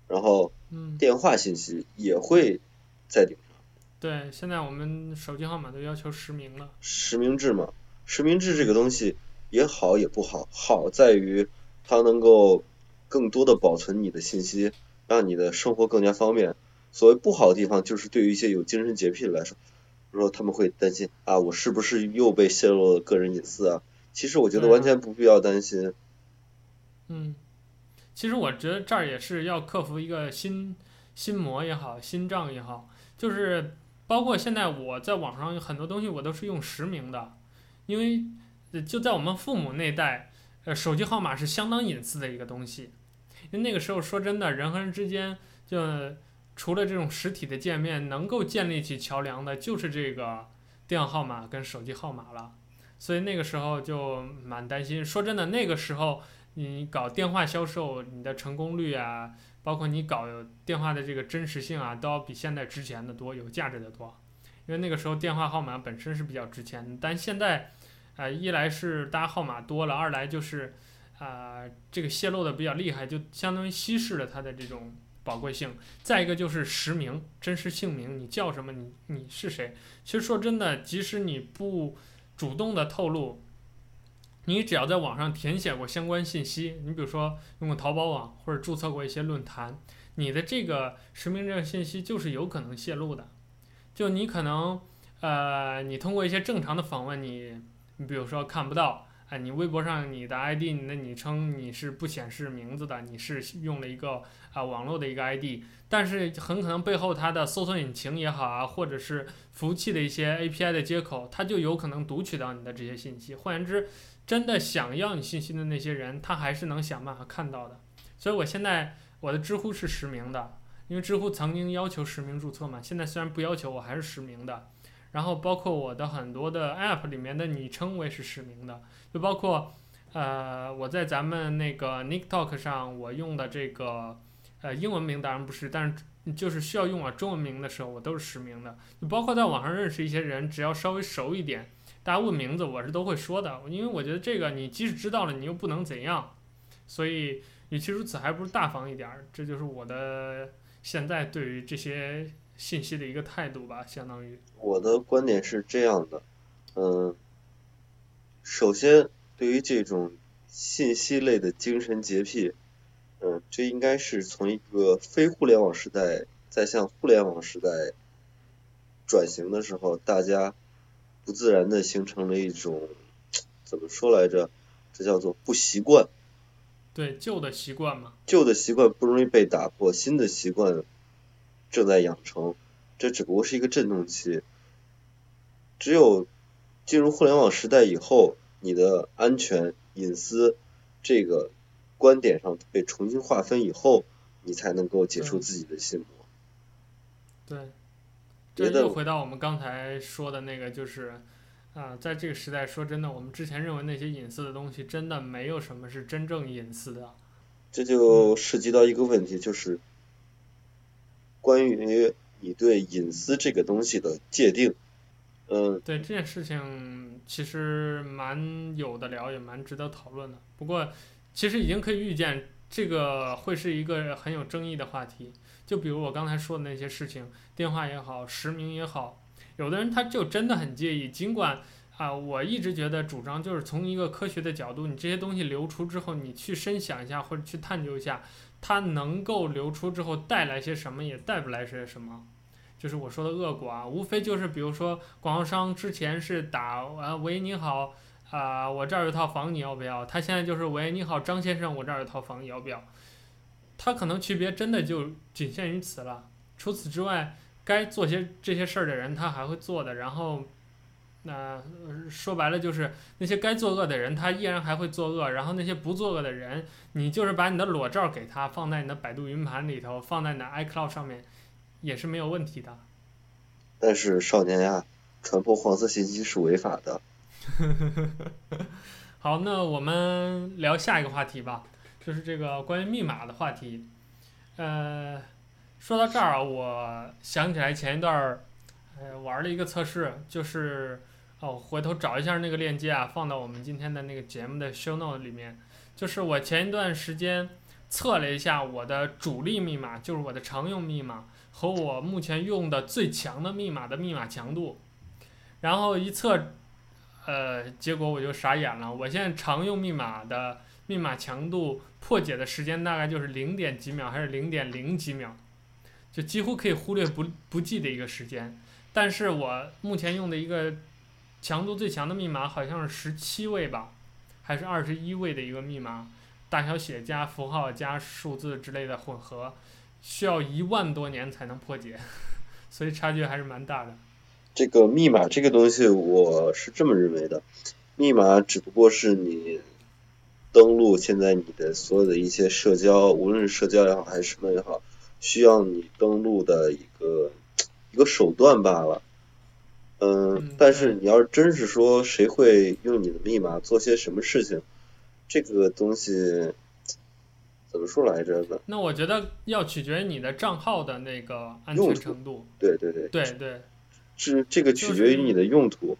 然后电话信息也会在顶上。对，现在我们手机号码都要求实名了。实名制嘛，实名制这个东西也好也不好，好在于它能够更多的保存你的信息。让你的生活更加方便。所谓不好的地方，就是对于一些有精神洁癖的来说，比如说他们会担心啊，我是不是又被泄露了个人隐私啊？其实我觉得完全不必要担心。嗯，其实我觉得这儿也是要克服一个心心魔也好，心障也好，就是包括现在我在网上有很多东西我都是用实名的，因为就在我们父母那代，呃，手机号码是相当隐私的一个东西。因为那个时候说真的，人和人之间就除了这种实体的见面，能够建立起桥梁的，就是这个电话号码跟手机号码了。所以那个时候就蛮担心。说真的，那个时候你搞电话销售，你的成功率啊，包括你搞电话的这个真实性啊，都要比现在值钱的多，有价值的多。因为那个时候电话号码本身是比较值钱，但现在，呃，一来是大家号码多了，二来就是。啊、这个泄露的比较厉害，就相当于稀释了它的这种宝贵性。再一个就是实名，真实姓名，你叫什么，你你是谁？其实说真的，即使你不主动的透露，你只要在网上填写过相关信息，你比如说用过淘宝网或者注册过一些论坛，你的这个实名认证信息就是有可能泄露的。就你可能，呃，你通过一些正常的访问，你你比如说看不到。哎，你微博上你的 ID，你的昵称你是不显示名字的，你是用了一个啊、网络的一个 ID，但是很可能背后它的搜索引擎也好啊，或者是服务器的一些 API 的接口，它就有可能读取到你的这些信息。换言之，真的想要你信息的那些人，他还是能想办法看到的。所以我现在我的知乎是实名的，因为知乎曾经要求实名注册嘛，现在虽然不要求，我还是实名的。然后包括我的很多的 App 里面的昵称我也是实名的，就包括呃我在咱们那个 NickTalk 上我用的这个呃英文名当然不是，但是就是需要用我中文名的时候我都是实名的。就包括在网上认识一些人，只要稍微熟一点，大家问名字我是都会说的，因为我觉得这个你即使知道了你又不能怎样，所以与其如此还不如大方一点儿。这就是我的现在对于这些。信息的一个态度吧，相当于。我的观点是这样的，嗯，首先对于这种信息类的精神洁癖，嗯，这应该是从一个非互联网时代再向互联网时代转型的时候，大家不自然的形成了一种怎么说来着？这叫做不习惯。对，旧的习惯嘛。旧的习惯不容易被打破，新的习惯。正在养成，这只不过是一个阵痛期。只有进入互联网时代以后，你的安全隐私这个观点上被重新划分以后，你才能够解除自己的心魔。对，这又回到我们刚才说的那个，就是啊、呃，在这个时代，说真的，我们之前认为那些隐私的东西，真的没有什么是真正隐私的。这就涉及到一个问题，就是关于你对隐私这个东西的界定。嗯，对这件事情其实蛮有的聊，也蛮值得讨论的。不过，其实已经可以预见，这个会是一个很有争议的话题。就比如我刚才说的那些事情，电话也好，实名也好，有的人他就真的很介意。尽管啊，我一直觉得主张就是从一个科学的角度，你这些东西流出之后，你去深想一下或者去探究一下，它能够流出之后带来些什么，也带不来些什么。就是我说的恶果啊，无非就是比如说广告商之前是打啊喂你好啊，我这儿有套房你要不要？他现在就是喂你好张先生，我这儿有套房你要不要？他可能区别真的就仅限于此了。除此之外，该做些这些事儿的人，他还会做的。然后，那、呃、说白了就是那些该作恶的人，他依然还会作恶。然后那些不作恶的人，你就是把你的裸照给他，放在你的百度云盘里头，放在你的 iCloud 上面，也是没有问题的。但是少年呀，传播黄色信息是违法的。好，那我们聊下一个话题吧。就是这个关于密码的话题，呃，说到这儿啊，我想起来前一段儿，呃，玩了一个测试，就是哦，回头找一下那个链接啊，放到我们今天的那个节目的 show note 里面。就是我前一段时间测了一下我的主力密码，就是我的常用密码和我目前用的最强的密码的密码强度，然后一测，呃，结果我就傻眼了，我现在常用密码的。密码强度破解的时间大概就是零点几秒，还是零点零几秒，就几乎可以忽略不不计的一个时间。但是我目前用的一个强度最强的密码好像是十七位吧，还是二十一位的一个密码，大小写加符号加数字之类的混合，需要一万多年才能破解，所以差距还是蛮大的。这个密码这个东西，我是这么认为的，密码只不过是你。登录现在你的所有的一些社交，无论是社交也好还是什么也好，需要你登录的一个 一个手段罢了。嗯，嗯，但是你要是真是说谁会用你的密码做些什么事情，这个东西 怎么说来着呢？那我觉得要取决于你的账号的那个安全程度。对对对。对对。是这个取决于你的用途，就是，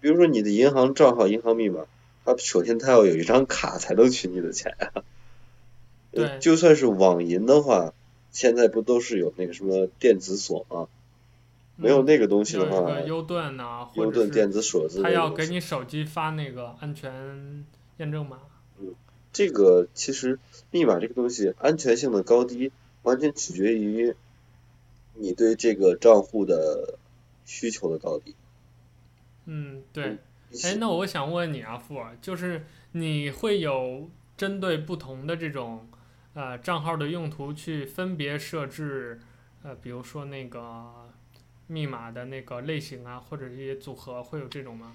比如说你的银行账号、银行密码。他首先他要有一张卡才能取你的钱啊。对。就算是网银的话，现在不都是有那个什么电子锁吗？没有那个东西的话。有 U- 盾呐，或者是。电子锁之类的。他要给你手机发那个安全验证码。嗯，这个其实密码这个东西安全性的高低，完全取决于你对这个账户的需求的高低。嗯，对。嗯哎，那我想问你啊，富尔，就是你会有针对不同的这种呃账号的用途去分别设置呃，比如说那个密码的那个类型啊，或者一些组合，会有这种吗？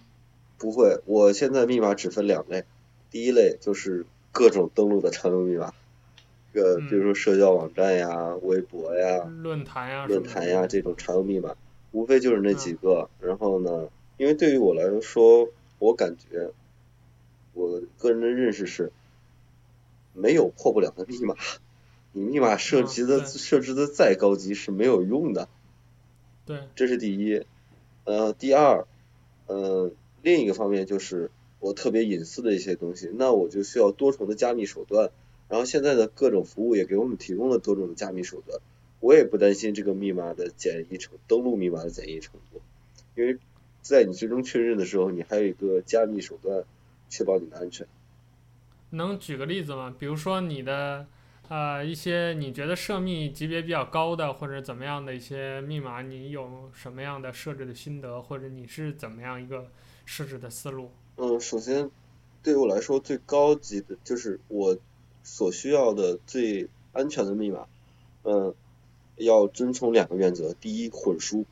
不会，我现在密码只分两类，第一类就是各种登录的常用密码，呃，比如说社交网站呀、嗯、微博呀、论坛呀、论坛呀这种常用密码，无非就是那几个，嗯、然后呢？因为对于我来说，我感觉，我个人的认识是，没有破不了的密码。你密码设计的设置的再高级是没有用的。对。这是第一。呃，第二，呃，另一个方面就是我特别隐私的一些东西，那我就需要多重的加密手段。然后现在的各种服务也给我们提供了多种的加密手段，我也不担心这个密码的简易程登录密码的简易程度，因为。在你最终确认的时候，你还有一个加密手段，确保你的安全。能举个例子吗？比如说你的呃一些你觉得涉密级别比较高的或者怎么样的一些密码，你有什么样的设置的心得，或者你是怎么样一个设置的思路？嗯，首先对我来说最高级的就是我所需要的最安全的密码，嗯，要遵从两个原则，第一混书。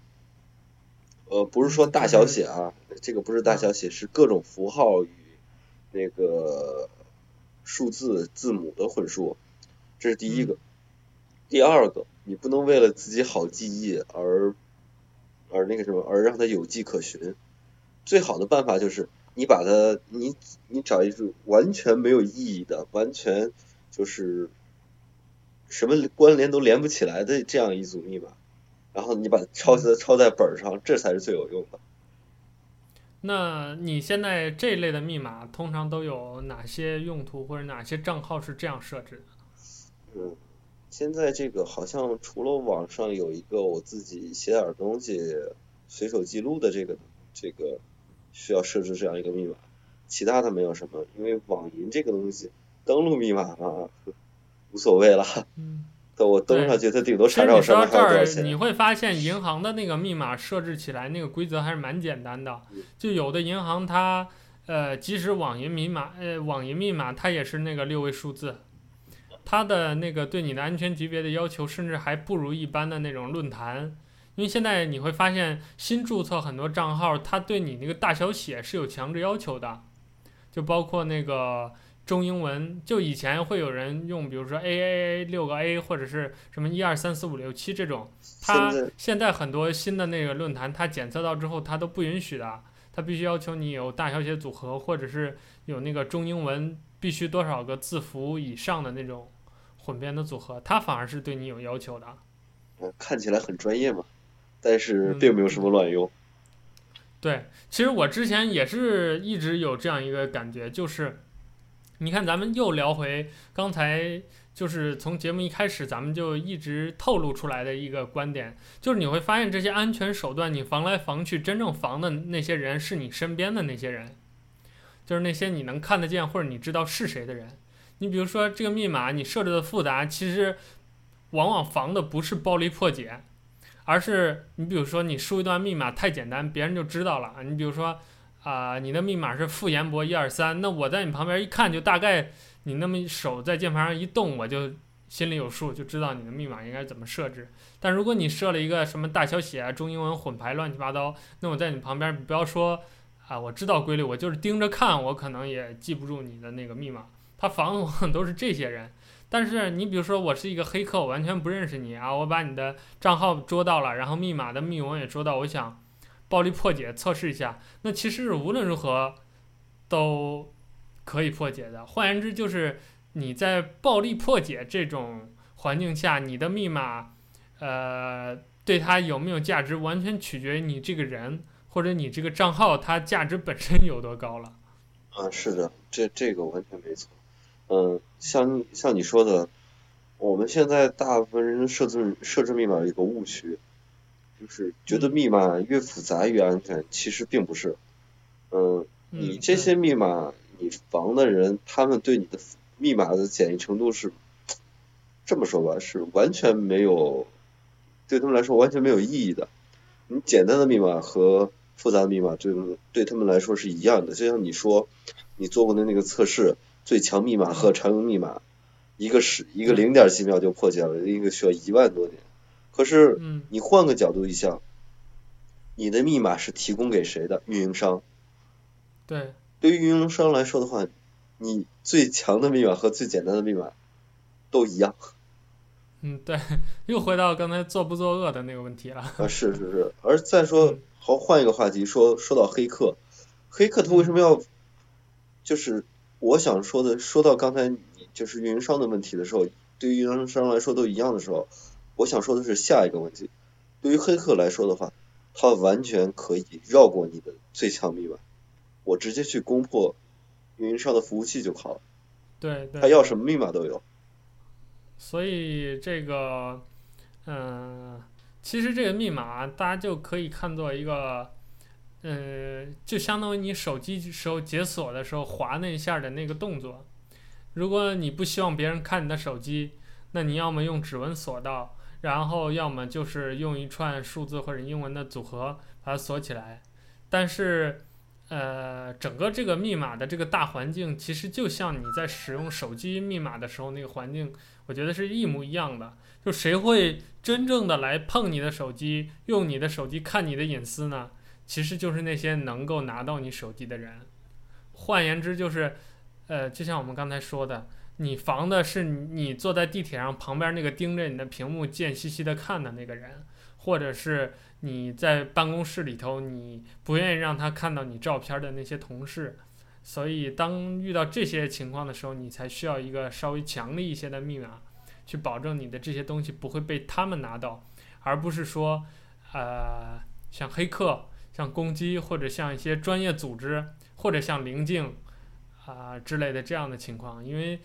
呃，不是说大小写啊，这个不是大小写，是各种符号与那个数字字母的混数，这是第一个。第二个，你不能为了自己好记忆而而那个什么，而让它有迹可循。最好的办法就是你把它，你你找一组完全没有意义的，完全就是什么关联都连不起来的这样一组密码，然后你把它抄在抄在本上，这才是最有用的。那你现在这类的密码通常都有哪些用途，或者哪些账号是这样设置的？嗯。现在这个好像除了网上有一个我自己写点东西随手记录的这个这个需要设置这样一个密码，其他的没有什么，因为网银这个东西登录密码嘛无所谓了。嗯。等我登上去，它顶多查找上面还有多少钱。其实你说到这儿，你会发现银行的那个密码设置起来那个规则还是蛮简单的，就有的银行它呃即使网银密码呃网银密码它也是那个六位数字。它的那个对你的安全级别的要求，甚至还不如一般的那种论坛，因为现在你会发现新注册很多账号，它对你那个大小写是有强制要求的，就包括那个中英文，就以前会有人用，比如说 A A A 六个 A 或者是什么一二三四五六七这种，它现在很多新的那个论坛，它检测到之后，它都不允许的，它必须要求你有大小写组合，或者是有那个中英文必须多少个字符以上的那种。混编的组合，它反而是对你有要求的。看起来很专业嘛，但是并没有什么卵用。嗯。对，其实我之前也是一直有这样一个感觉，就是，你看咱们又聊回刚才，就是从节目一开始咱们就一直透露出来的一个观点，就是你会发现这些安全手段，你防来防去，真正防的那些人是你身边的那些人，就是那些你能看得见或者你知道是谁的人。你比如说这个密码，你设置的复杂，其实往往防的不是暴力破解，而是你比如说你输一段密码太简单，别人就知道了。你比如说啊、你的密码是傅彦博一二三，那我在你旁边一看，就大概你那么手在键盘上一动，我就心里有数，就知道你的密码应该怎么设置。但如果你设了一个什么大小写啊、中英文混排乱七八糟，那我在你旁边，不要说啊，我知道规律，我就是盯着看，我可能也记不住你的那个密码。他防我都是这些人，但是你比如说我是一个黑客，我完全不认识你啊，我把你的账号捉到了，然后密码的密文也捉到，我想暴力破解测试一下，那其实无论如何都可以破解的。换言之，就是你在暴力破解这种环境下，你的密码，呃，对它有没有价值，完全取决于你这个人或者你这个账号它价值本身有多高了。啊，是的，这这个完全没错。嗯，像像你说的，我们现在大部分人设置设置密码有一个误区，就是觉得密码越复杂越安全，其实并不是。嗯，你这些密码你防的人，他们对你的密码的简易程度是，这么说吧，是完全没有，对他们来说完全没有意义的。你简单的密码和复杂的密码对对他们来说是一样的，就像你说你做过的那个测试。最强密码和常用密码，一个是一个零点几秒就破解了，另一个需要一万多年。可是，你换个角度一想，你的密码是提供给谁的？运营商。对。对于运营商来说的话，你最强的密码和最简单的密码都一样。嗯，对，又回到刚才作不作恶的那个问题了。啊，是是是。而再说，好，换一个话题，说说到黑客，黑客他为什么要，就是。我想说的，说到刚才你就是运营商的问题的时候，对于运营商来说都一样的时候，我想说的是下一个问题。对于黑客来说的话，他完全可以绕过你的最强密码，我直接去攻破运营商的服务器就好了。对，对。他要什么密码都有。所以这个，嗯，其实这个密码大家就可以看作一个。呃，就相当于你手机时候解锁的时候划那一下的那个动作。如果你不希望别人看你的手机，那你要么用指纹锁到，然后要么就是用一串数字或者英文的组合把它锁起来。但是，呃，整个这个密码的这个大环境，其实就像你在使用手机密码的时候那个环境，我觉得是一模一样的。就谁会真正的来碰你的手机，用你的手机看你的隐私呢？其实就是那些能够拿到你手机的人，换言之就是，呃，就像我们刚才说的，你防的是你坐在地铁上旁边那个盯着你的屏幕贱兮兮的看的那个人，或者是你在办公室里头，你不愿意让他看到你照片的那些同事。所以，当遇到这些情况的时候，你才需要一个稍微强力一些的密码，去保证你的这些东西不会被他们拿到，而不是说，呃，像黑客、像攻击，或者像一些专业组织，或者像棱镜啊、之类的这样的情况。因为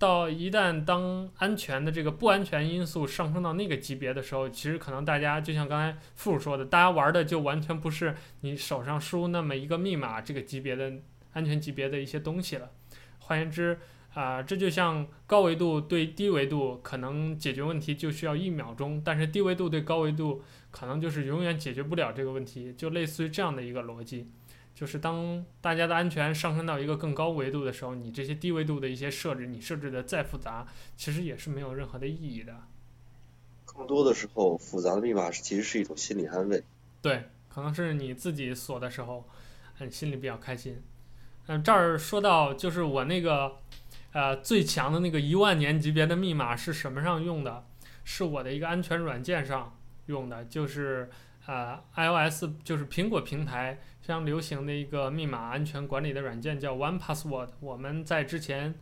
到一旦当安全的这个不安全因素上升到那个级别的时候，其实可能大家就像刚才富说的，大家玩的就完全不是你手上输那么一个密码这个级别的。安全级别的一些东西了，换言之，啊、这就像高维度对低维度可能解决问题就需要一秒钟，但是低维度对高维度可能就是永远解决不了这个问题，就类似于这样的一个逻辑，就是当大家的安全上升到一个更高维度的时候，你这些低维度的一些设置，你设置的再复杂，其实也是没有任何的意义的。更多的时候，复杂的密码其实是一种心理安慰。对，可能是你自己锁的时候，嗯，心里比较开心。嗯，这儿说到就是我那个，呃，最强的那个一万年级别的密码是什么上用的？是我的一个安全软件上用的，就是呃，iOS 就是苹果平台非常流行的一个密码安全管理的软件，叫 One Password。我们在之前，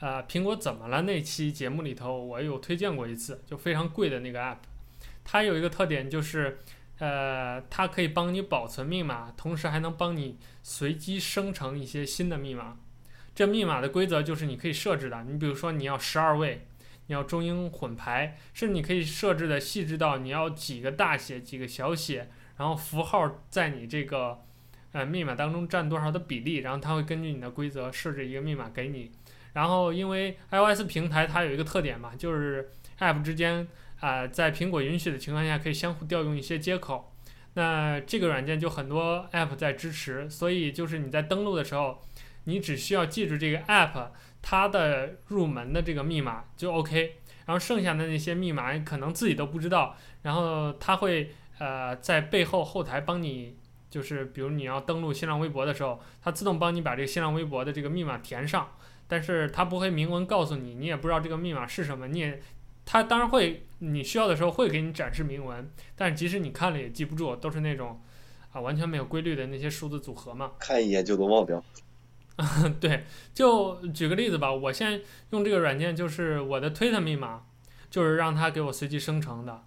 呃，苹果怎么了那期节目里头，我有推荐过一次，就非常贵的那个 app。它有一个特点就是。呃，它可以帮你保存密码，同时还能帮你随机生成一些新的密码。这密码的规则就是你可以设置的，你比如说你要十二位，你要中英混排，甚至你可以设置的细致到你要几个大写，几个小写，然后符号在你这个呃密码当中占多少的比例，然后它会根据你的规则设置一个密码给你。然后因为 iOS 平台它有一个特点嘛，就是 App 之间。啊、在苹果允许的情况下，可以相互调用一些接口。那这个软件就很多 App 在支持，所以就是你在登录的时候，你只需要记住这个 App 它的入门的这个密码就 OK。然后剩下的那些密码可能自己都不知道，然后它会呃在背后后台帮你，就是比如你要登录新浪微博的时候，它自动帮你把这个新浪微博的这个密码填上，但是它不会明文告诉你，你也不知道这个密码是什么，你也。它当然会，你需要的时候会给你展示明文，但是即使你看了也记不住，都是那种啊完全没有规律的那些数字组合嘛。看一眼就能忘掉。对，就举个例子吧，我现在用这个软件，就是我的推特密码，就是让它给我随机生成的，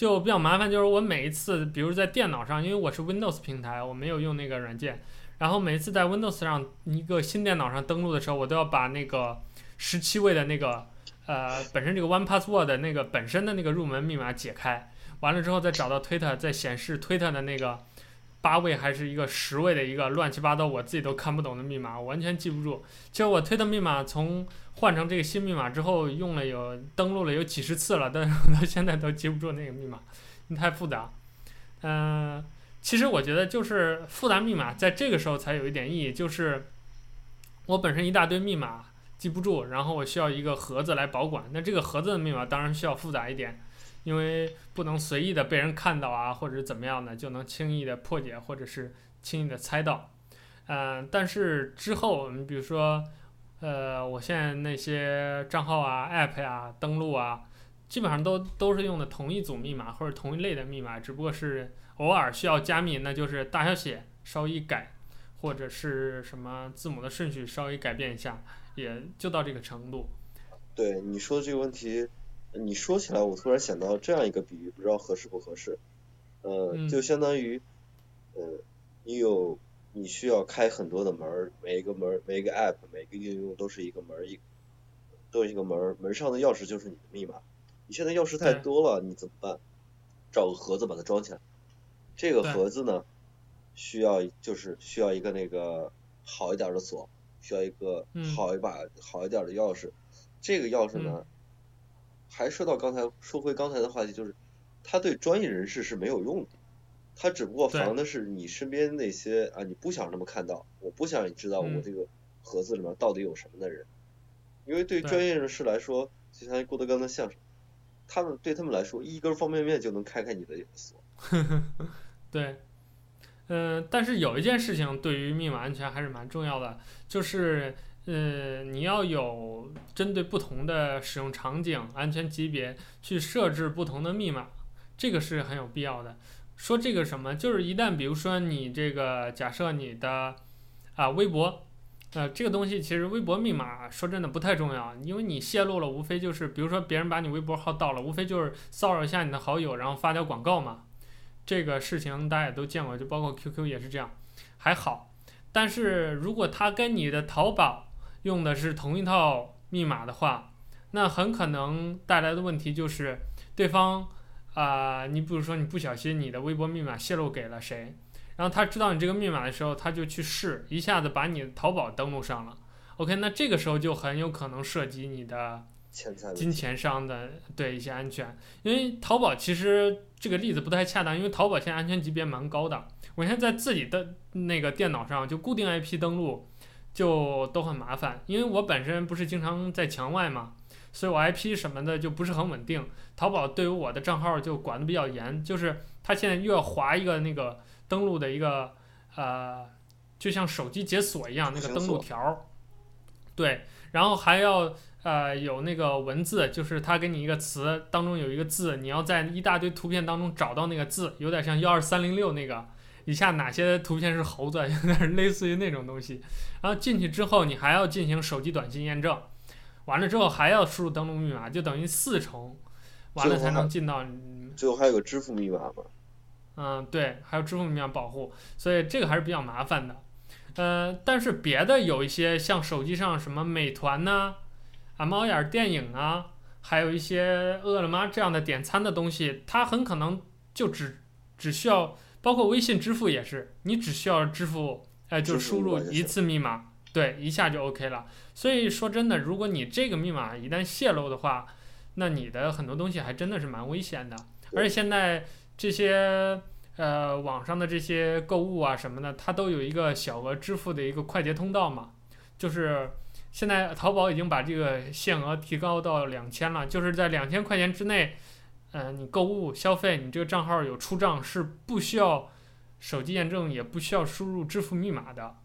就比较麻烦。就是我每一次，比如在电脑上，因为我是 Windows 平台，我没有用那个软件，然后每一次在 Windows 上一个新电脑上登录的时候，我都要把那个十七位的那个。呃，本身这个 One Password 的那个本身的那个入门密码解开完了之后，再找到推特，再显示推特的那个八位还是一个十位的一个乱七八糟，我自己都看不懂的密码，我完全记不住。其实我推特密码从换成这个新密码之后，用了有登录了有几十次了，但是我 到现在都记不住那个密码，太复杂。嗯、其实我觉得就是复杂密码在这个时候才有一点意义，就是我本身一大堆密码。记不住，然后我需要一个盒子来保管。那这个盒子的密码当然需要复杂一点，因为不能随意的被人看到啊，或者怎么样的就能轻易的破解，或者是轻易的猜到。嗯、但是之后，你比如说，呃，我现在那些账号啊、app 呀、啊、登录啊，基本上都都是用的同一组密码或者同一类的密码，只不过是偶尔需要加密，那就是大小写稍微一改，或者是什么字母的顺序稍微改变一下。也就到这个程度。对你说的这个问题，你说起来，我突然想到这样一个比喻，不知道合适不合适。呃，嗯、就相当于，呃，你有你需要开很多的门，每一个门、每一个 app、每个应用都是一个门，一都是一个门，门上的钥匙就是你的密码。你现在钥匙太多了，你怎么办？找个盒子把它装起来。这个盒子呢，需要就是需要一个那个好一点的锁。需要一个好一把、嗯、好一点的钥匙，这个钥匙呢，嗯、还说到刚才说回刚才的话题，就是它对专业人士是没有用的，它只不过防的是你身边那些啊，你不想那么看到，我不想你知道我这个盒子里面到底有什么的人，嗯、因为对专业人士来说，就像郭德纲的相声，他们对他们来说，一根方便面就能开开你的锁。对。嗯，但是有一件事情对于密码安全还是蛮重要的，就是，呃，你要有针对不同的使用场景、安全级别去设置不同的密码，这个是很有必要的。说这个什么，就是一旦比如说你这个假设你的啊微博，呃这个东西其实微博密码说真的不太重要，因为你泄露了，无非就是比如说别人把你微博号盗了，无非就是骚扰一下你的好友，然后发条广告嘛。这个事情大家也都见过，就包括 QQ 也是这样，还好。但是如果他跟你的淘宝用的是同一套密码的话，那很可能带来的问题就是对方。啊、呃，你比如说你不小心你的微博密码泄露给了谁，然后他知道你这个密码的时候，他就去试，一下子把你淘宝登录上了。OK，那这个时候就很有可能涉及你的金钱上的对一些安全，因为淘宝其实这个例子不太恰当，因为淘宝现在安全级别蛮高的。我现在在自己的那个电脑上就固定 IP 登录，就都很麻烦，因为我本身不是经常在墙外嘛。所以我 IP 什么的就不是很稳定，淘宝对于我的账号就管得比较严，就是它现在又要划一个那个登录的一个呃，就像手机解锁一样那个登录条，对，然后还要呃有那个文字，就是它给你一个词当中有一个字，你要在一大堆图片当中找到那个字，有点像幺二三零六那个，以下哪些图片是猴子，有点类似于那种东西，然后进去之后你还要进行手机短信验证。完了之后还要输入登录密码，就等于四重，完了才能进到。最后还有个支付密码嘛？嗯，对，还有支付密码保护，所以这个还是比较麻烦的。呃，但是别的有一些像手机上什么美团呐、啊，啊猫眼电影啊，还有一些饿了么这样的点餐的东西，它很可能就只只需要，包括微信支付也是，你只需要支付，哎、呃，就输入一次密码。对，一下就 OK 了。所以说真的，如果你这个密码一旦泄露的话，那你的很多东西还真的是蛮危险的。而且现在这些呃网上的这些购物啊什么的，它都有一个小额支付的一个快捷通道嘛。就是现在淘宝已经把这个限额提高到两千了，就是在两千块钱之内，呃，你购物消费，你这个账号有出账是不需要手机验证，也不需要输入支付密码的。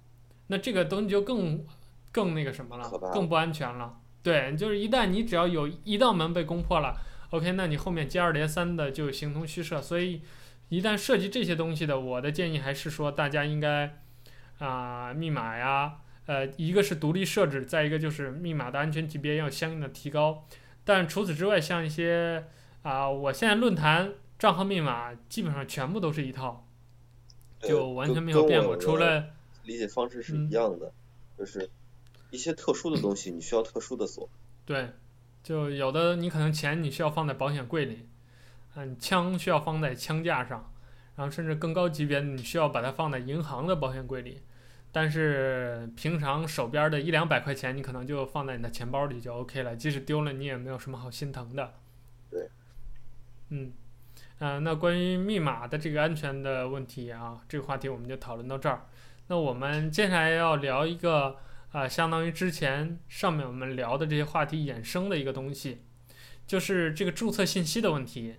那这个东西就更更那个什么了，更不安全了。对，就是一旦你只要有一道门被攻破了，OK，那你后面接二连三的就形同虚设。所以一旦涉及这些东西的，我的建议还是说大家应该啊、呃，密码呀，呃，一个是独立设置，再一个就是密码的安全级别要相应的提高。但除此之外，像一些啊、呃，我现在论坛账号密码基本上全部都是一套，就完全没有变过，除了。理解方式是一样的，嗯，就是一些特殊的东西你需要特殊的锁。对，就有的你可能钱你需要放在保险柜里，嗯，枪需要放在枪架上，然后甚至更高级别你需要把它放在银行的保险柜里。但是平常手边的一两百块钱你可能就放在你的钱包里就 OK 了，即使丢了你也没有什么好心疼的。对，嗯，嗯，呃，那关于密码的这个安全的问题啊，这个话题我们就讨论到这儿。那我们接下来要聊一个啊、呃，相当于之前上面我们聊的这些话题衍生的一个东西，就是这个注册信息的问题。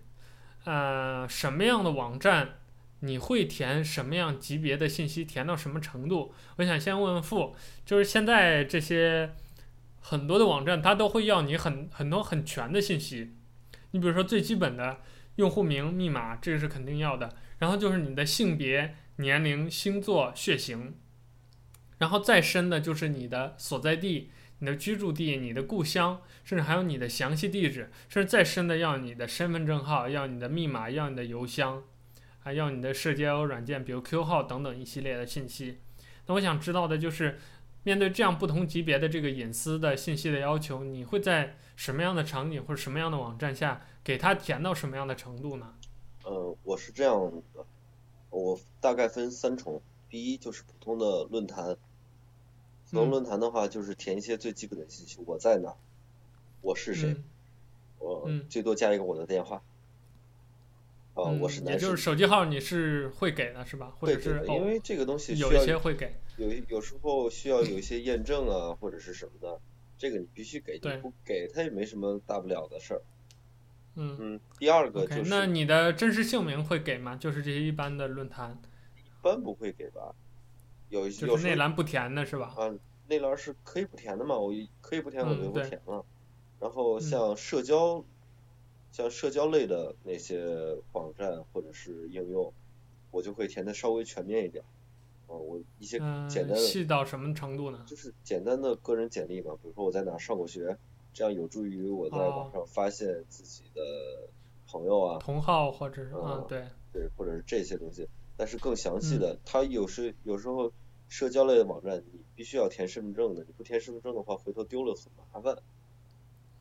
呃，什么样的网站你会填什么样级别的信息，填到什么程度？我想先问问付，就是现在这些很多的网站，它都会要你很很多很全的信息。你比如说最基本的用户名、密码，这个是肯定要的。然后就是你的性别。年龄、星座、血型，然后再深的就是你的所在地、你的居住地、你的故乡，甚至还有你的详细地址，甚至再深的要你的身份证号、要你的密码、要你的邮箱，还要你的社交软件，比如 QQ 号等等一系列的信息。那我想知道的就是，面对这样不同级别的这个隐私的信息的要求，你会在什么样的场景或者什么样的网站下给它填到什么样的程度呢？呃，我是这样的。我大概分三重，第一就是普通的论坛，普通论坛的话就是填一些最基本的信息，我在哪，我是谁，嗯、我最多加一个我的电话，啊、嗯，我是男，也就是手机号你是会给的是吧？或者是因为这个东西需要有一些会给，有有时候需要有一些验证啊或者是什么的，这个你必须给，你不给他也没什么大不了的事儿。嗯嗯，第二个就是，okay, 那你的真实姓名会给吗？就是这些一般的论坛，一般不会给吧？有一些就是内栏不填的是吧？啊，内栏是可以不填的嘛？我可以不填，我就不填了。嗯、然后像社交，像社交类的那些网站或者是应用，我就会填的稍微全面一点。啊，我一些简单的。细到什么程度呢？就是简单的个人简历嘛，比如说我在哪上过学，这样有助于我在网上发现自己的朋友啊。同号或者是嗯，对。对，或者是这些东西，但是更详细的，它有时有时候社交类的网站，你必须要填身份证的，你不填身份证的话，回头丢了很麻烦。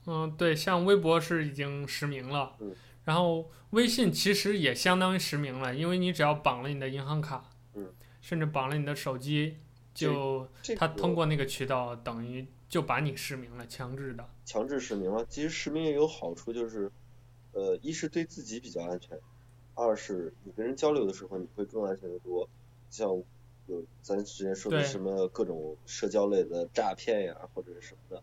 嗯，对，像微博是已经实名了，嗯，然后微信其实也相当于实名了，因为你只要绑了你的银行卡，嗯，甚至绑了你的手机，就它通过那个渠道，等于就把你实名了，强制的。强制实名了，其实实名也有好处，就是，呃，一是对自己比较安全。二是你跟人交流的时候，你会更安全的多。像有咱之前说的什么各种社交类的诈骗呀，或者是什么的，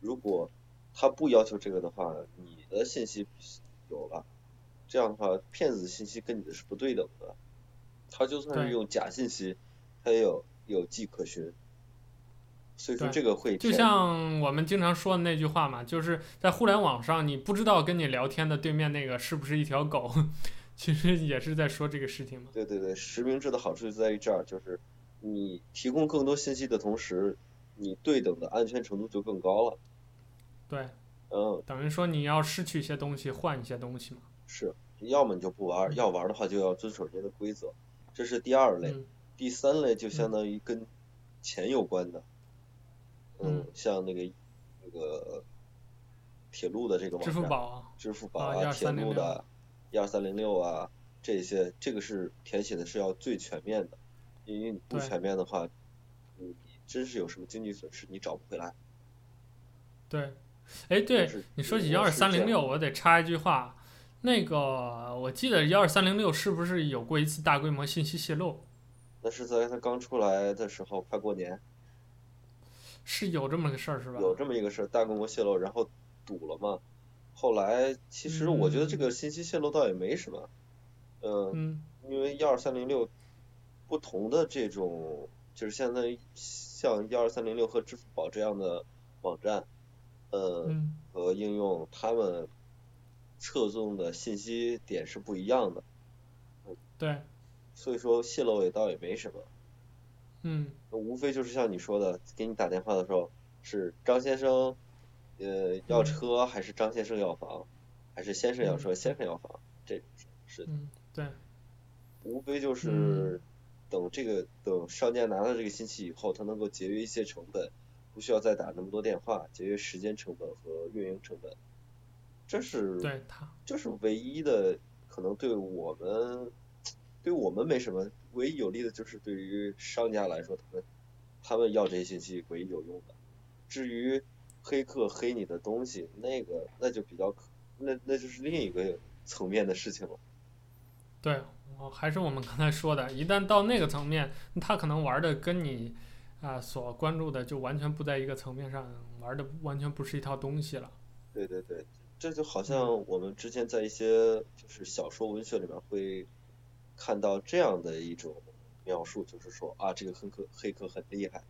如果他不要求这个的话，你的信息有了，这样的话骗子的信息跟你的是不对等的。他就算是用假信息，他也有有迹可循。所以说这个会就像我们经常说的那句话嘛，就是在互联网上，你不知道跟你聊天的对面那个是不是一条狗。其实也是在说这个事情嘛。对对对，实名制的好处就在于这儿，就是你提供更多信息的同时，你对等的安全程度就更高了。对。嗯。等于说你要失去一些东西，换一些东西嘛。是，要么你就不玩，嗯、要玩的话就要遵守这些的规则，这是第二类。嗯、第三类就相当于跟钱有关的。嗯。嗯像那个那个铁路的这个网站。支付宝。支付宝啊，铁路的。一二三零六啊，这些这个是填写的是要最全面的，因为你不全面的话，你真是有什么经济损失你找不回来。对，哎，对，你说起一二三零六，我得插一句话，那个我记得幺二三零六是不是有过一次大规模信息泄露？那是在它刚出来的时候，快过年。是有这么个事儿是吧？有这么一个事儿，大规模泄露，然后堵了嘛。后来，其实我觉得这个信息泄露倒也没什么，呃、嗯，因为幺二三零六不同的这种，就是相当于像幺二三零六和支付宝这样的网站，呃、嗯，和应用，他们侧重的信息点是不一样的，对，所以说泄露也倒也没什么，嗯，无非就是像你说的，给你打电话的时候是张先生。呃，要车还是张先生要房，还是先生要车，先生要房，这种是对。无非就是等这个等商家拿到这个信息以后，他能够节约一些成本，不需要再打那么多电话，节约时间成本和运营成本。这是对他，这是唯一的可能对我们，对我们没什么，唯一有利的就是对于商家来说，他们他们要这些信息唯一有用的。至于。黑客黑你的东西，那个那就比较可，那那就是另一个层面的事情了。对，还是我们刚才说的，一旦到那个层面，他可能玩的跟你啊、呃、所关注的就完全不在一个层面上，玩的完全不是一套东西了。对对对，这就好像我们之前在一些就是小说文学里面会看到这样的一种描述，就是说啊，这个黑客黑客很厉害。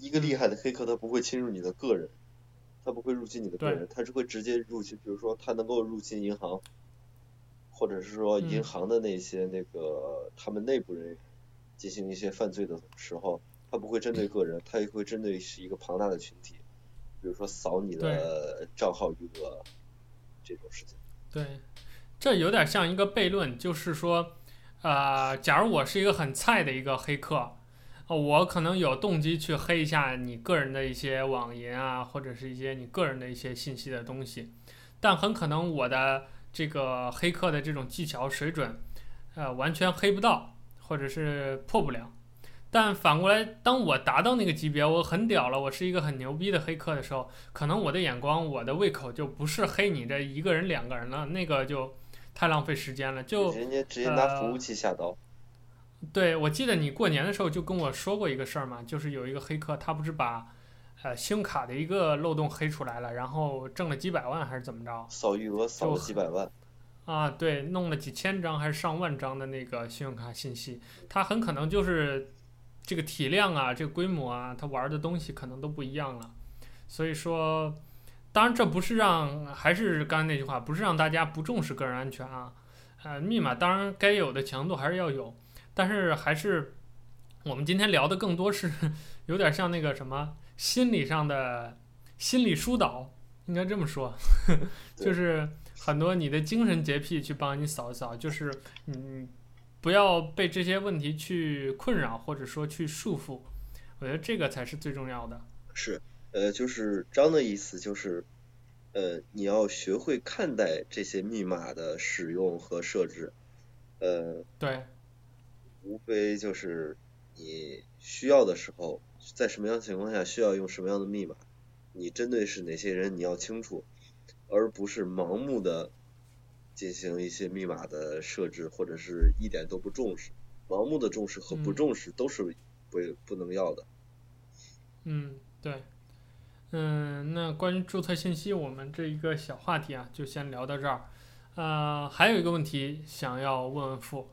一个厉害的黑客，他不会侵入你的个人，他不会入侵你的个人，他是会直接入侵。比如说，他能够入侵银行，或者是说银行的那些那个他们内部人员进行一些犯罪的时候，他不会针对个人，他也会针对是一个庞大的群体，比如说扫你的账号余额这种事情。对，这有点像一个悖论，就是说，啊、呃，假如我是一个很菜的一个黑客。我可能有动机去黑一下你个人的一些网银啊，或者是一些你个人的一些信息的东西，但很可能我的这个黑客的这种技巧水准，呃，完全黑不到，或者是破不了。但反过来，当我达到那个级别，我很屌了，我是一个很牛逼的黑客的时候，可能我的眼光、我的胃口就不是黑你这一个人、两个人了，那个就太浪费时间了，就人家直接拿服务器下刀。呃对，我记得你过年的时候就跟我说过一个事儿嘛，就是有一个黑客，他不是把，呃，信用卡的一个漏洞黑出来了，然后挣了几百万还是怎么着？扫余额扫了几百万。啊，对，弄了几千张还是上万张的那个信用卡信息，他很可能就是这个体量啊，这个规模啊，他玩的东西可能都不一样了，所以说，当然这不是让，还是刚才那句话，不是让大家不重视个人安全啊。呃，密码当然该有的强度还是要有，但是还是我们今天聊的更多是有点像那个什么心理上的心理疏导，应该这么说，就是很多你的精神洁癖去帮你扫一扫，就是嗯，不要被这些问题去困扰或者说去束缚，我觉得这个才是最重要的。是，呃，就是张的意思就是。呃，你要学会看待这些密码的使用和设置，呃，对，无非就是你需要的时候，在什么样的情况下需要用什么样的密码，你针对是哪些人你要清楚，而不是盲目的进行一些密码的设置，或者是一点都不重视，盲目的重视和不重视都是不不能要的。嗯，对。嗯，那关于注册信息，我们这一个小话题啊，就先聊到这儿。呃，还有一个问题想要问问傅，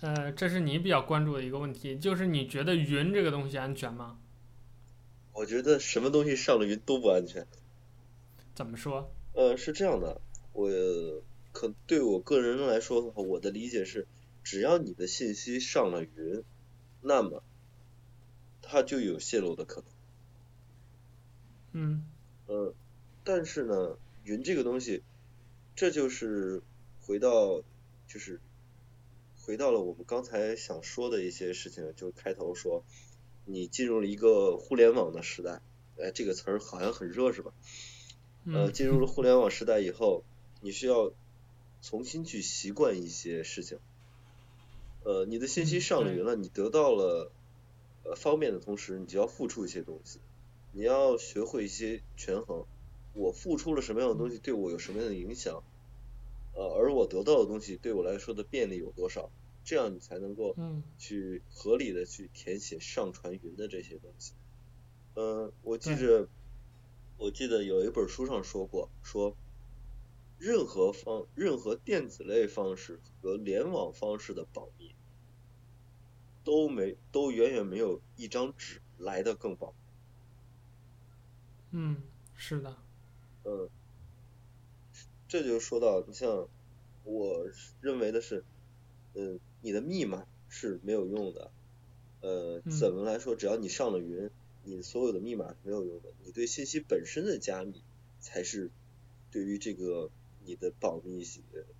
呃，这是你比较关注的一个问题，就是你觉得云这个东西安全吗？我觉得什么东西上了云都不安全。怎么说？呃，是这样的，我可对我个人来说的话，我的理解是，只要你的信息上了云，那么它就有泄露的可能。嗯，呃，但是呢，云这个东西，这就是回到，就是回到了我们刚才想说的一些事情，就开头说，你进入了一个互联网的时代，哎，这个词儿好像很热是吧？呃，进入了互联网时代以后，你需要重新去习惯一些事情，呃，你的信息上了云了，你得到了呃方便的同时，你就要付出一些东西。你要学会一些权衡，我付出了什么样的东西对我有什么样的影响，呃，而我得到的东西对我来说的便利有多少，这样你才能够去合理的去填写上传云的这些东西。嗯、呃，我记着，我记得有一本书上说过，说任何方任何电子类方式和联网方式的保密，都没都远远没有一张纸来的更保密。嗯，是的，嗯，这就说到，你像我认为的是，嗯，你的密码是没有用的，呃，怎么来说？只要你上了云，你所有的密码是没有用的，你对信息本身的加密才是对于这个你的保密，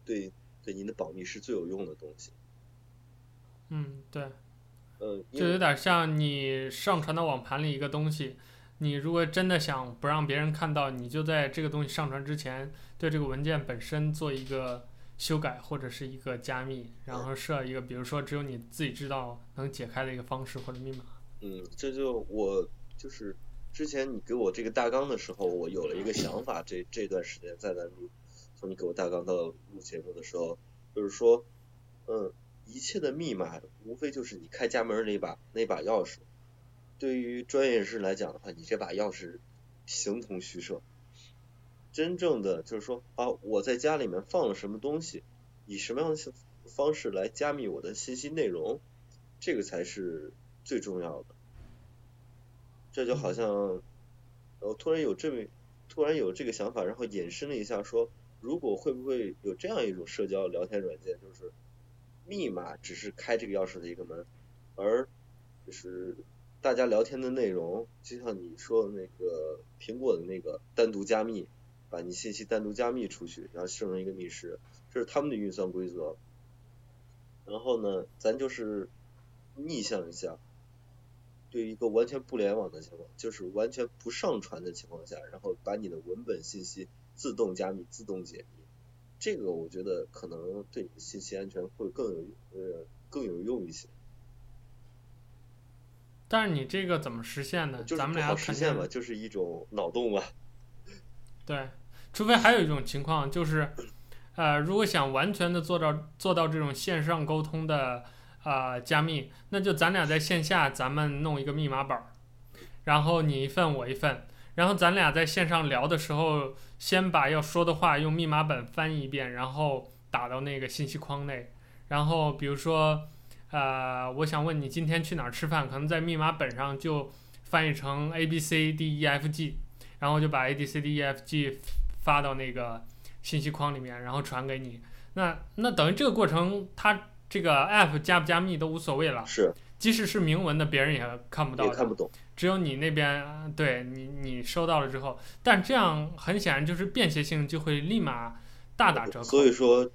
对对您的保密是最有用的东西。嗯，对，呃，就有点像你上传到网盘里一个东西。你如果真的想不让别人看到，你就在这个东西上传之前，对这个文件本身做一个修改或者是一个加密，然后设一个，比如说只有你自己知道能解开的一个方式或者密码。嗯，这就我就是之前你给我这个大纲的时候，我有了一个想法。这这段时间在咱录，从你给我大纲到录节目的时候，就是说，嗯，一切的密码无非就是你开家门那把那把钥匙。对于专业人士来讲的话，你这把钥匙形同虚设。真正的就是说啊，我在家里面放了什么东西，以什么样的方式来加密我的信息内容，这个才是最重要的。这就好像我突然有这么突然有这个想法，然后引申了一下说，如果会不会有这样一种社交聊天软件，就是密码只是开这个钥匙的一个门，而就是。大家聊天的内容，就像你说的那个苹果的那个单独加密，把你信息单独加密出去，然后生成一个密室，这是他们的运算规则。然后呢，咱就是逆向一下，对于一个完全不联网的情况，就是完全不上传的情况下，然后把你的文本信息自动加密、自动解密，这个我觉得可能对你信息安全会更有呃更有用一些。但是你这个怎么实现呢？咱们俩实现吧，就是一种脑洞吧。对，除非还有一种情况，就是，呃，如果想完全的做到做到这种线上沟通的啊、呃、加密，那就咱俩在线下，咱们弄一个密码本儿，然后你一份我一份，然后咱俩在线上聊的时候，先把要说的话用密码本翻译一遍，然后打到那个信息框内，然后比如说。呃，我想问你今天去哪儿吃饭？可能在密码本上就翻译成 A B C D E F G，然后就把 A D C D E F G 发到那个信息框里面，然后传给你。那那等于这个过程，它这个 app 加不加密都无所谓了。是。即使是明文的，别人也看不到。也看不懂。只有你那边对你你收到了之后，但这样很显然就是便携性就会立马大打折扣。所以说，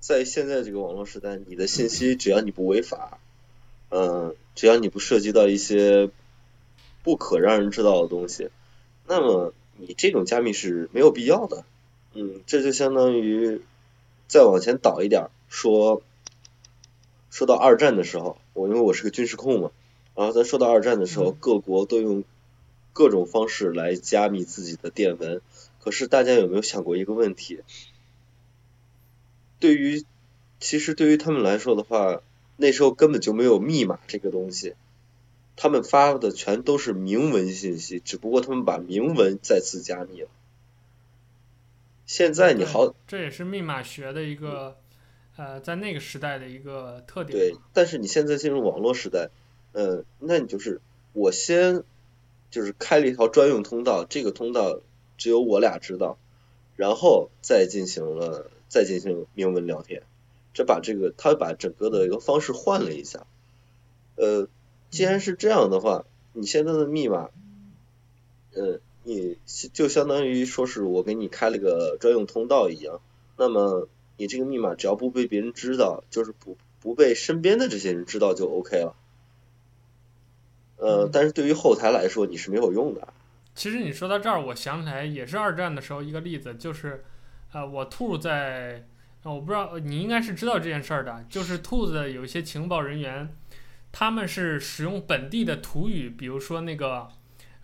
在现在这个网络时代，你的信息只要你不违法，嗯、呃，只要你不涉及到一些不可让人知道的东西，那么你这种加密是没有必要的。嗯，这就相当于再往前倒一点说。说到二战的时候，我因为我是个军事控嘛，然后咱说到二战的时候，各国都用各种方式来加密自己的电文。可是大家有没有想过一个问题？对于其实对于他们来说的话，那时候根本就没有密码这个东西，他们发的全都是明文信息，只不过他们把明文再次加密了。现在你好，这也是密码学的一个。呃，在那个时代的一个特点。对，但是你现在进入网络时代，呃，那你就是我先就是开了一条专用通道，这个通道只有我俩知道，然后再进行了再进行明文聊天，这把这个他把整个的一个方式换了一下。呃，既然是这样的话，你现在的密码，呃，你就相当于说是我给你开了个专用通道一样，那么。你这个密码只要不被别人知道，就是不不被身边的这些人知道就 OK 了。呃，但是对于后台来说，你是没有用的。其实你说到这儿，我想起来也是二战的时候一个例子，就是呃，我兔在，我不知道你应该是知道这件事儿的，就是兔子有一些情报人员，他们是使用本地的土语，比如说那个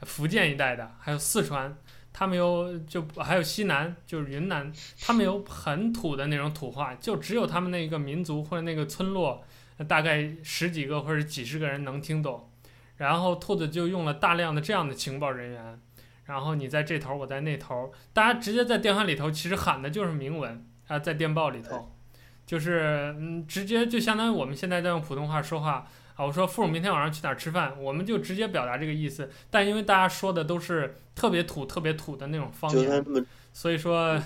福建一带的，还有四川。他们有就还有西南，就是云南，他们有很土的那种土话，就只有他们那个民族或者那个村落，大概十几个或者几十个人能听懂。然后兔子就用了大量的这样的情报人员，然后你在这头，我在那头，大家直接在电话里头其实喊的就是明文啊，在电报里头，就是嗯，直接就相当于我们现在在用普通话说话。啊，我说父母明天晚上去哪儿吃饭，我们就直接表达这个意思。但因为大家说的都是特别土、特别土的那种方言，所以说，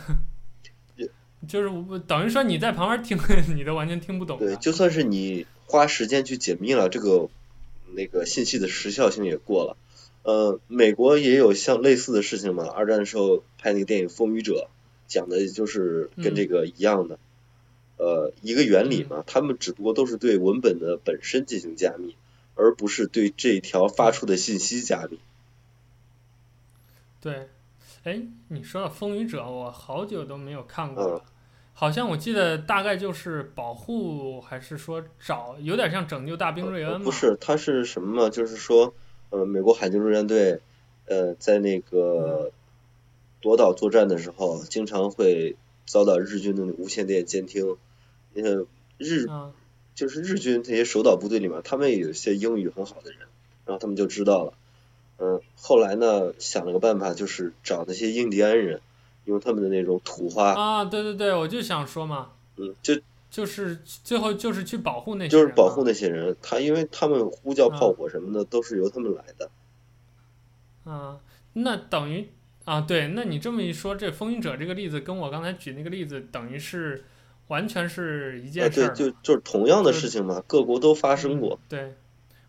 就是等于说你在旁边听，你都完全听不懂。对，就算是你花时间去解密了，这个那个信息的时效性也过了。呃，美国也有像类似的事情嘛，二战的时候拍那个电影《风雨者》，讲的就是跟这个一样的。嗯呃，一个原理嘛，他们只不过都是对文本的本身进行加密，而不是对这条发出的信息加密。对，哎，你说到《风雨者》，我好久都没有看过了，嗯，好像我记得大概就是保护，还是说找，有点像拯救大兵瑞恩不是，它是什么嘛？就是说，呃，美国海军陆战队，呃，在那个夺岛作战的时候，经常会遭到日军的无线电监听。呃，日就是日军这些守岛部队里面，他们也有一些英语很好的人，然后他们就知道了。嗯，后来呢，想了个办法，就是找那些印第安人，用他们的那种土话。啊，对对对，我就想说嘛。嗯，就就是最后就是去保护那些人。就是保护那些人，他因为他们呼叫炮火什么的都是由他们来的。啊，那等于啊，对，那你这么一说，这《风云者》这个例子跟我刚才举那个例子等于是。完全是一件事儿，对，就就是同样的事情嘛，各国都发生过。对，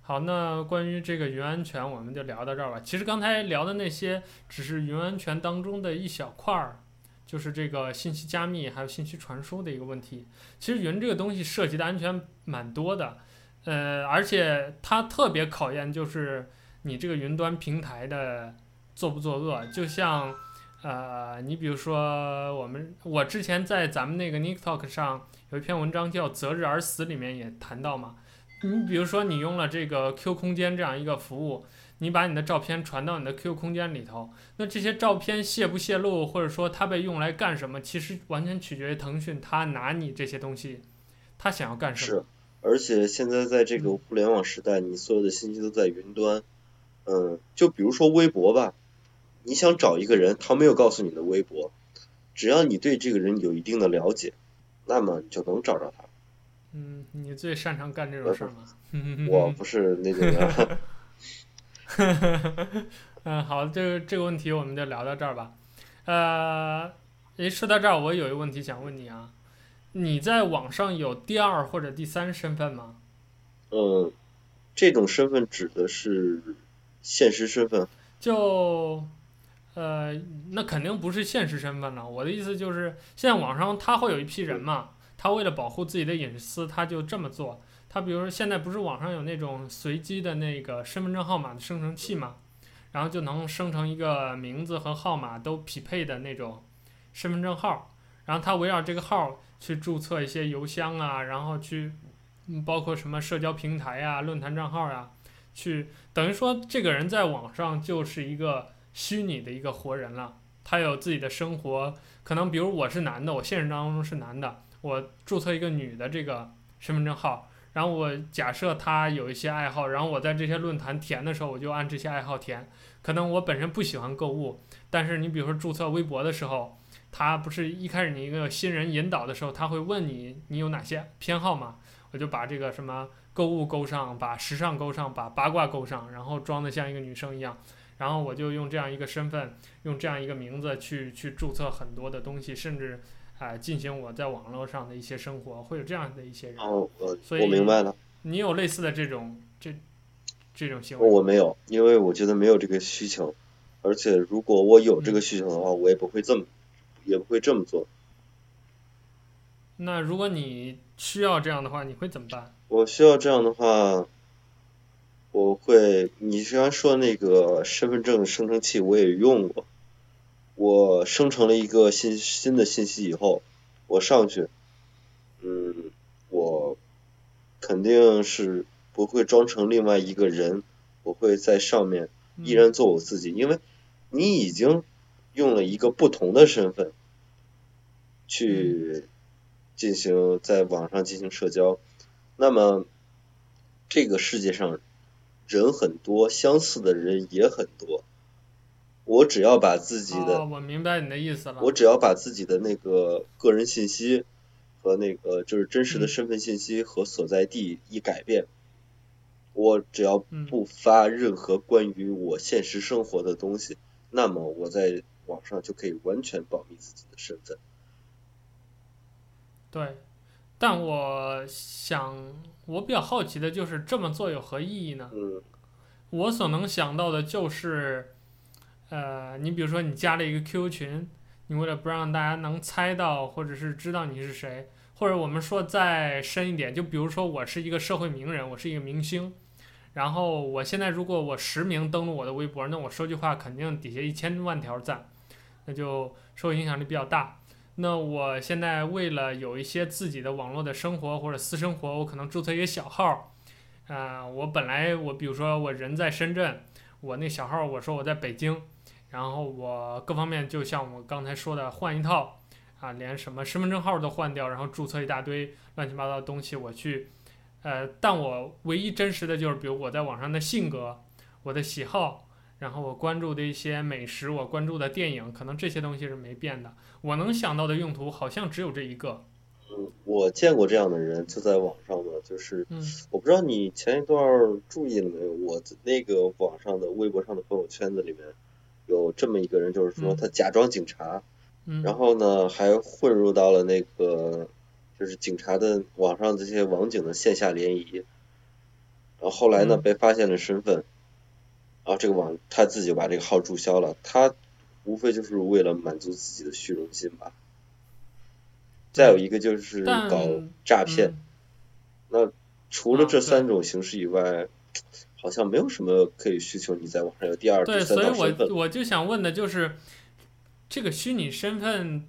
好，那关于这个云安全，我们就聊到这儿吧。其实刚才聊的那些只是云安全当中的一小块儿，就是这个信息加密还有信息传输的一个问题。其实云这个东西涉及的安全蛮多的，呃，而且它特别考验就是你这个云端平台的作不作恶，就像。呃，你比如说，我们我之前在咱们那个 Nick Talk 上有一篇文章叫《择日而死》，里面也谈到嘛。你比如说，你用了这个 Q 空间这样一个服务，你把你的照片传到你的 Q 空间里头，那这些照片泄不泄露，或者说它被用来干什么，其实完全取决于腾讯它拿你这些东西，它想要干什么。是，而且现在在这个互联网时代，你所有的信息都在云端。嗯，就比如说微博吧。你想找一个人，他没有告诉你的微博，只要你对这个人有一定的了解，那么你就能找着他。嗯，你最擅长干这种事吗？我不是那种人。嗯，好，这个这个问题我们就聊到这儿吧。呃，诶，说到这儿，我有一个问题想问你啊，你在网上有第二或者第三身份吗？嗯，这种身份指的是现实身份。就，呃，那肯定不是现实身份了。我的意思就是，现在网上他会有一批人嘛，他为了保护自己的隐私，他就这么做。他比如说现在不是网上有那种随机的那个身份证号码的生成器嘛，然后就能生成一个名字和号码都匹配的那种身份证号，然后他围绕这个号去注册一些邮箱啊，然后去，包括什么社交平台呀、论坛账号呀。去等于说，这个人在网上就是一个虚拟的一个活人了。他有自己的生活，可能比如我是男的，我现实当中是男的，我注册一个女的这个身份证号，然后我假设他有一些爱好，然后我在这些论坛填的时候，我就按这些爱好填。可能我本身不喜欢购物，但是你比如说注册微博的时候，他不是一开始你一个新人引导的时候，他会问你你有哪些偏好吗？我就把这个什么。购物勾上，把时尚勾上，把八卦勾上，然后装得像一个女生一样，然后我就用这样一个身份，用这样一个名字去去注册很多的东西，甚至啊、呃、进行我在网络上的一些生活，会有这样的一些人。哦，我所以我明白了。你有类似的这种这这种行为？我没有，因为我觉得没有这个需求，而且如果我有这个需求的话，嗯、我也不会这么也不会这么做。那如果你需要这样的话，你会怎么办？我需要这样的话，我会，你刚刚说那个身份证生成器我也用过，我生成了一个新新的信息以后，我上去，嗯，我肯定是不会装成另外一个人，我会在上面依然做我自己，因为你已经用了一个不同的身份去进行在网上进行社交。那么，这个世界上人很多，相似的人也很多。我只要把自己的，哦，我明白你的意思了。我只要把自己的那个个人信息和那个就是真实的身份信息和所在地一改变，嗯，我只要不发任何关于我现实生活的东西，那么我在网上就可以完全保密自己的身份。对。但我想，我比较好奇的就是这么做有何意义呢？嗯，我所能想到的就是，呃，你比如说你加了一个 QQ 群，你为了不让大家能猜到或者是知道你是谁，或者我们说再深一点，就比如说我是一个社会名人，我是一个明星，然后我现在如果我实名登录我的微博，那我说句话肯定底下一千万条赞，那就社会影响力比较大。那我现在为了有一些自己的网络的生活或者私生活，我可能注册一个小号，啊、我本来我比如说我人在深圳，我那小号我说我在北京，然后我各方面就像我刚才说的换一套，啊，连什么身份证号都换掉，然后注册一大堆乱七八糟的东西我去，呃，但我唯一真实的就是比如我在网上的性格，我的喜好。然后我关注的一些美食，我关注的电影，可能这些东西是没变的。我能想到的用途好像只有这一个。嗯，我见过这样的人，就在网上的，就是，嗯我不知道你前一段注意了没有？我那个网上的微博上的朋友圈子里面有这么一个人，就是说他假装警察，嗯，然后呢还混入到了那个就是警察的网上这些网警的线下联谊，然后后来呢被发现了身份。然后这个网他自己就把这个号注销了，他无非就是为了满足自己的虚荣心吧。再有一个就是搞诈骗，嗯、那除了这三种形式以外，啊、好像没有什么可以需求你在网上有第二。对，所以我我就想问的就是，这个虚拟身份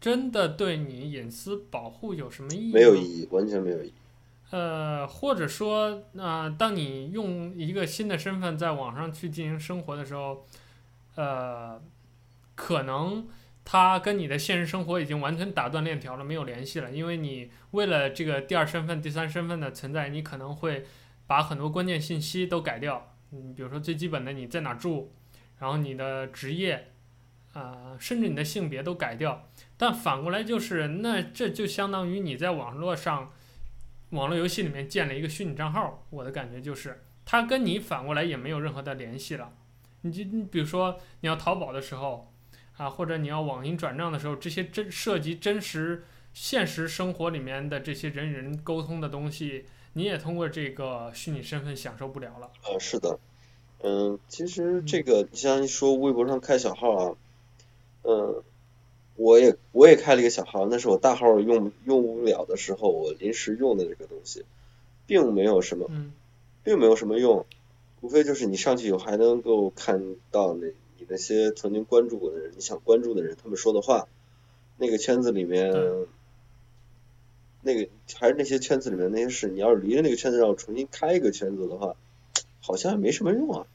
真的对你隐私保护有什么意义？没有意义，完全没有意义。呃，或者说，那、呃、当你用一个新的身份在网上去进行生活的时候，呃，可能他跟你的现实生活已经完全打断链条了，没有联系了，因为你为了这个第二身份、第三身份的存在，你可能会把很多关键信息都改掉。嗯，比如说最基本的你在哪住，然后你的职业，啊、甚至你的性别都改掉。但反过来就是，那这就相当于你在网络上。网络游戏里面建了一个虚拟账号，我的感觉就是，它跟你反过来也没有任何的联系了。你就你比如说你要淘宝的时候，啊，或者你要网银转账的时候，这些真涉及真实现实生活里面的这些人与人沟通的东西，你也通过这个虚拟身份享受不了了。呃，是的，嗯，其实这个你像说微博上开小号啊，嗯，我也我也开了一个小号，那是我大号用用不了的时候，我临时用的这个东西，并没有什么，并没有什么用。无非就是你上去以后还能够看到那你那些曾经关注过的人，你想关注的人，他们说的话，那个圈子里面，那个还是那些圈子里面那些事。你要是离了那个圈子，让我重新开一个圈子的话，好像也没什么用啊。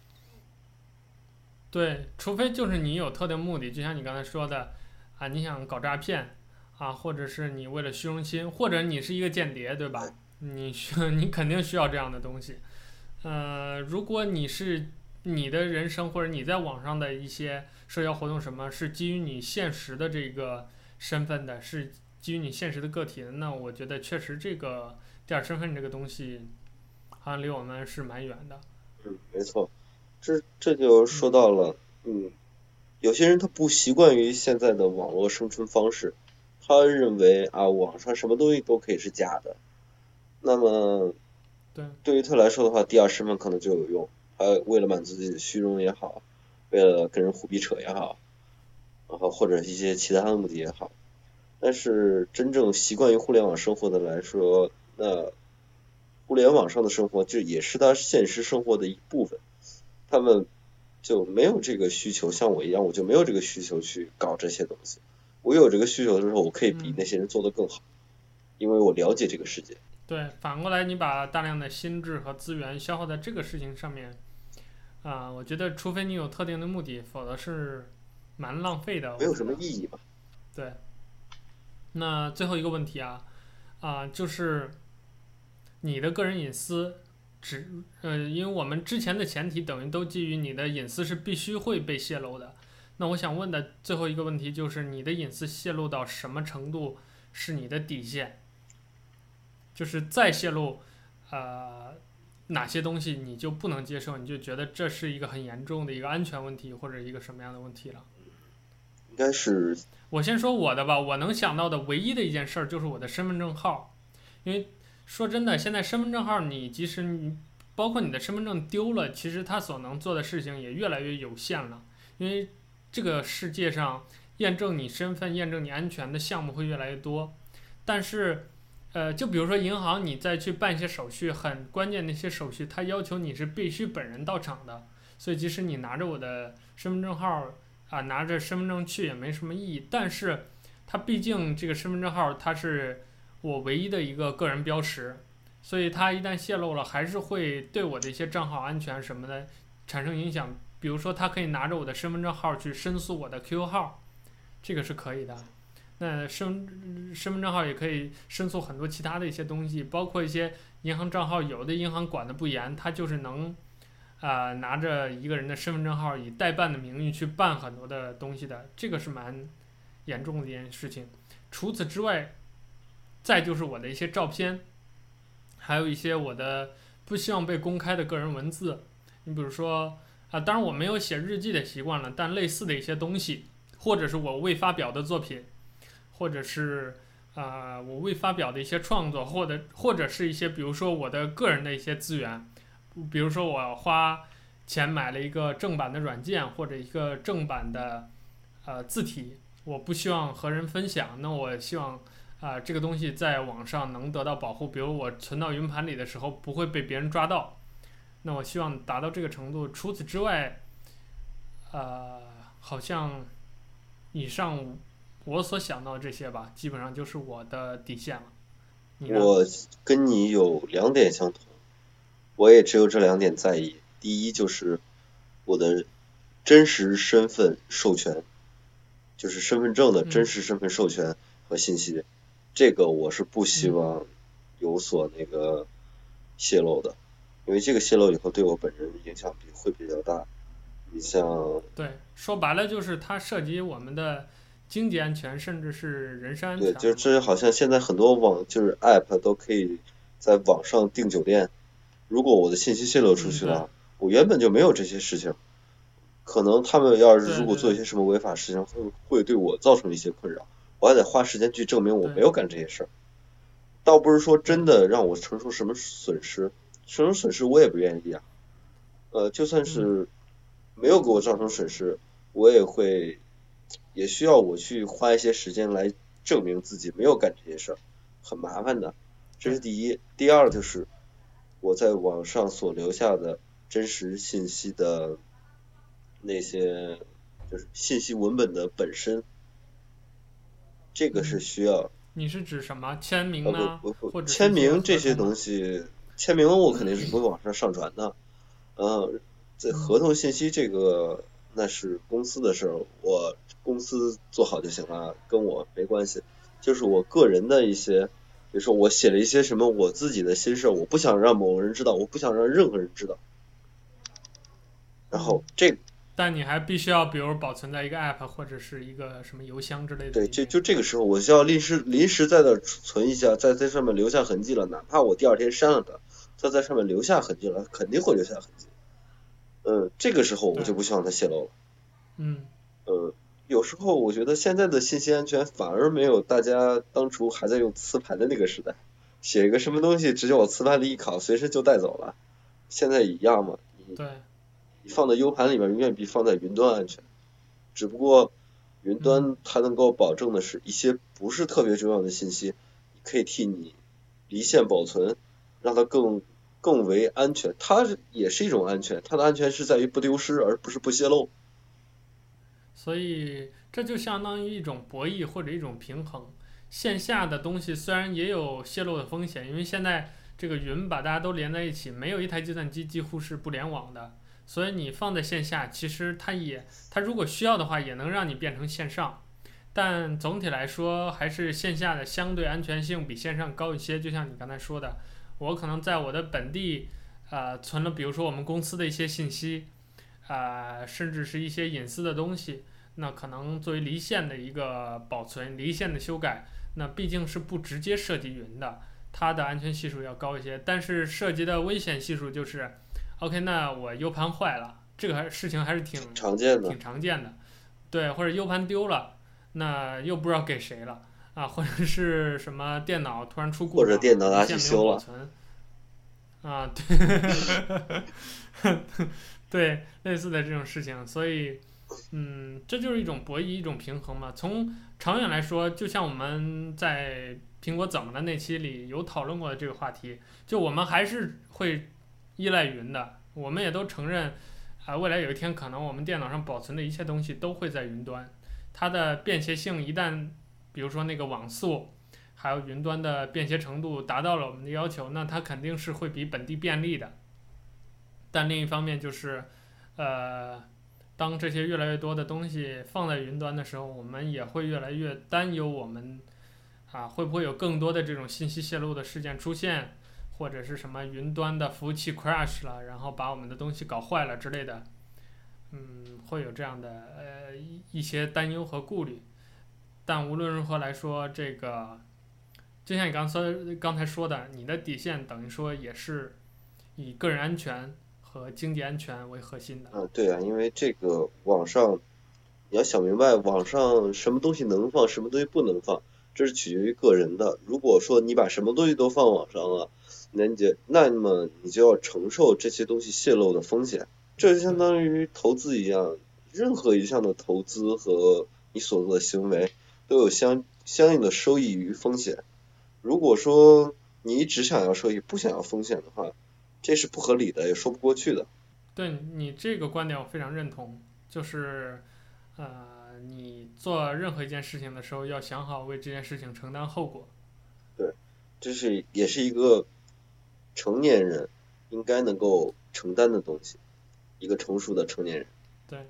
对，除非就是你有特定目的，就像你刚才说的啊，你想搞诈骗啊，或者是你为了虚荣心，或者你是一个间谍，对吧？你需你肯定需要这样的东西。呃，如果你是你的人生或者你在网上的一些社交活动，什么是基于你现实的这个身份的，是基于你现实的个体，那我觉得确实这个第二身份这个东西，好像离我们是蛮远的。嗯，没错，这这就说到了，嗯，有些人他不习惯于现在的网络生存方式，他认为啊，网上什么东西都可以是假的，那么。对，对于他来说的话，第二身份可能就有用。他为了满足自己的虚荣也好，为了跟人胡逼扯也好，然后或者一些其他的目的也好。但是真正习惯于互联网生活的来说，那互联网上的生活就也是他现实生活的一部分。他们就没有这个需求，像我一样，我就没有这个需求去搞这些东西。我有这个需求的时候，我可以比那些人做得更好，因为我了解这个世界。对，反过来你把大量的心智和资源消耗在这个事情上面，啊、呃，我觉得除非你有特定的目的，否则是蛮浪费的。没有什么意义吧？对。那最后一个问题啊，啊、就是你的个人隐私，只呃，因为我们之前的前提等于都基于你的隐私是必须会被泄露的。那我想问的最后一个问题就是，你的隐私泄露到什么程度是你的底线？就是再泄露，呃，哪些东西你就不能接受，你就觉得这是一个很严重的一个安全问题或者一个什么样的问题了？应该是。我先说我的吧，我能想到的唯一的一件事儿就是我的身份证号，因为说真的，现在身份证号你即使你包括你的身份证丢了，其实他所能做的事情也越来越有限了，因为这个世界上验证你身份、验证你安全的项目会越来越多，但是。呃，就比如说银行，你再去办一些手续，很关键的一些手续，他要求你是必须本人到场的。所以即使你拿着我的身份证号啊，拿着身份证去也没什么意义。但是它毕竟这个身份证号它是我唯一的一个个人标识，所以它一旦泄露了，还是会对我的一些账号安全什么的产生影响。比如说，他可以拿着我的身份证号去申诉我的 QQ 号，这个是可以的。那身身份证号也可以申诉很多其他的一些东西，包括一些银行账号，有的银行管得不严，它就是能啊、呃、拿着一个人的身份证号以代办的名义去办很多的东西的，这个是蛮严重的一件事情。除此之外，再就是我的一些照片，还有一些我的不希望被公开的个人文字。你比如说啊，当然我没有写日记的习惯了，但类似的一些东西，或者是我未发表的作品。或者是啊、我未发表的一些创作，或者或者是一些，比如说我的个人的一些资源，比如说我花钱买了一个正版的软件或者一个正版的呃字体，我不希望和人分享，那我希望啊、这个东西在网上能得到保护，比如我存到云盘里的时候不会被别人抓到，那我希望达到这个程度。除此之外，呃，好像以上。我所想到这些吧，基本上就是我的底线了。我跟你有两点相同，我也只有这两点在意。第一就是我的真实身份授权，就是身份证的真实身份授权和信息，嗯、这个我是不希望有所那个泄露的，因为这个泄露以后对我本人影响比会比较大。你像对，说白了就是它涉及我们的。经济安全，甚至是人身安全。对，就这好像现在很多网就是 App 都可以在网上订酒店，如果我的信息泄露出去了，我原本就没有这些事情，可能他们要是如果做一些什么违法事情，会会对我造成一些困扰，我还得花时间去证明我没有干这些事儿。倒不是说真的让我承受什么损失，承受损失我也不愿意啊。呃，就算是没有给我造成损失，我也会，也需要我去花一些时间来证明自己没有干这些事儿，很麻烦的。这是第一，第二就是我在网上所留下的真实信息的那些，就是信息文本的本身，这个是需要。你是指什么签名呢？不不不，签名这些东西，签名我肯定是不会往上上传的。嗯，这合同信息这个那是公司的事儿，我公司做好就行了，跟我没关系。就是我个人的一些，比如说我写了一些什么我自己的心事，我不想让某个人知道，我不想让任何人知道。然后这。但你还必须要，比如保存在一个 app 或者是一个什么邮箱之类的。对，就就这个时候，我需要临时临时在那存一下，在在上面留下痕迹了，哪怕我第二天删了它，它在上面留下痕迹了，肯定会留下痕迹。嗯，这个时候我就不希望它泄露了。嗯。呃，有时候我觉得现在的信息安全反而没有大家当初还在用磁盘的那个时代，写一个什么东西直接往磁盘里一拷，随时就带走了。现在一样嘛。对。你放在 U 盘里面永远比放在云端安全，只不过云端它能够保证的是一些不是特别重要的信息，可以替你离线保存，让它更更为安全。它也是一种安全，它的安全是在于不丢失，而不是不泄露。所以这就相当于一种博弈或者一种平衡。线下的东西虽然也有泄露的风险，因为现在这个云把大家都连在一起，没有一台计算机几乎是不联网的。所以你放在线下，其实它也，它如果需要的话，也能让你变成线上。但总体来说，还是线下的相对安全性比线上高一些。就像你刚才说的，我可能在我的本地，呃，存了，比如说我们公司的一些信息，呃，甚至是一些隐私的东西，那可能作为离线的一个保存、离线的修改，那毕竟是不直接涉及云的，它的安全系数要高一些。但是涉及的危险系数就是。OK，那我 U 盘坏了，这个还事情还是挺常见的，挺常见的，对，或者 U 盘丢了，那又不知道给谁了啊，或者是什么电脑突然出故障，或者电脑拿去修了，啊，对 对，类似的这种事情，所以，嗯，这就是一种博弈，一种平衡嘛。从长远来说，就像我们在苹果怎么了那期里有讨论过的这个话题，就我们还是会。依赖云的，我们也都承认，啊，未来有一天可能我们电脑上保存的一切东西都会在云端，它的便携性一旦，比如说那个网速，还有云端的便携程度达到了我们的要求，那它肯定是会比本地便利的。但另一方面就是，呃，当这些越来越多的东西放在云端的时候，我们也会越来越担忧我们，啊，会不会有更多的这种信息泄露的事件出现？或者是什么云端的服务器 crash 了，然后把我们的东西搞坏了之类的，嗯，会有这样的呃一些担忧和顾虑。但无论如何来说，这个就像你刚才刚才说的，你的底线等于说也是以个人安全和经济安全为核心的。嗯，对啊，因为这个网上你要想明白，网上什么东西能放，什么东西不能放，这是取决于个人的。如果说你把什么东西都放网上了，那你那么你就要承受这些东西泄露的风险，这就相当于投资一样，任何一项的投资和你所做的行为都有相相应的收益与风险。如果说你只想要收益，不想要风险的话，这是不合理的，也说不过去的。对你这个观点我非常认同，就是呃，你做任何一件事情的时候要想好为这件事情承担后果。对，这是也是一个。成年人应该能够承担的东西，一个成熟的成年人。对，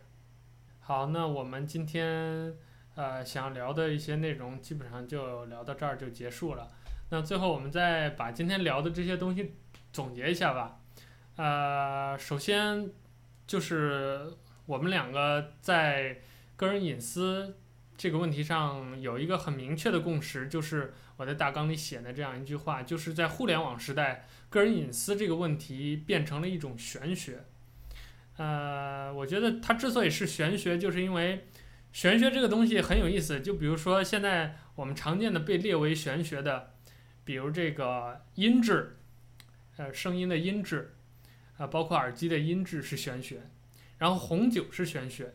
好，那我们今天呃想聊的一些内容基本上就聊到这儿就结束了。那最后我们再把今天聊的这些东西总结一下吧。呃，首先就是我们两个在个人隐私这个问题上有一个很明确的共识，就是我在大纲里写的这样一句话，就是在互联网时代，个人隐私这个问题变成了一种玄学。呃，我觉得它之所以是玄学，就是因为玄学这个东西很有意思。就比如说现在我们常见的被列为玄学的，比如这个音质，呃，声音的音质，啊、包括耳机的音质是玄学，然后红酒是玄学。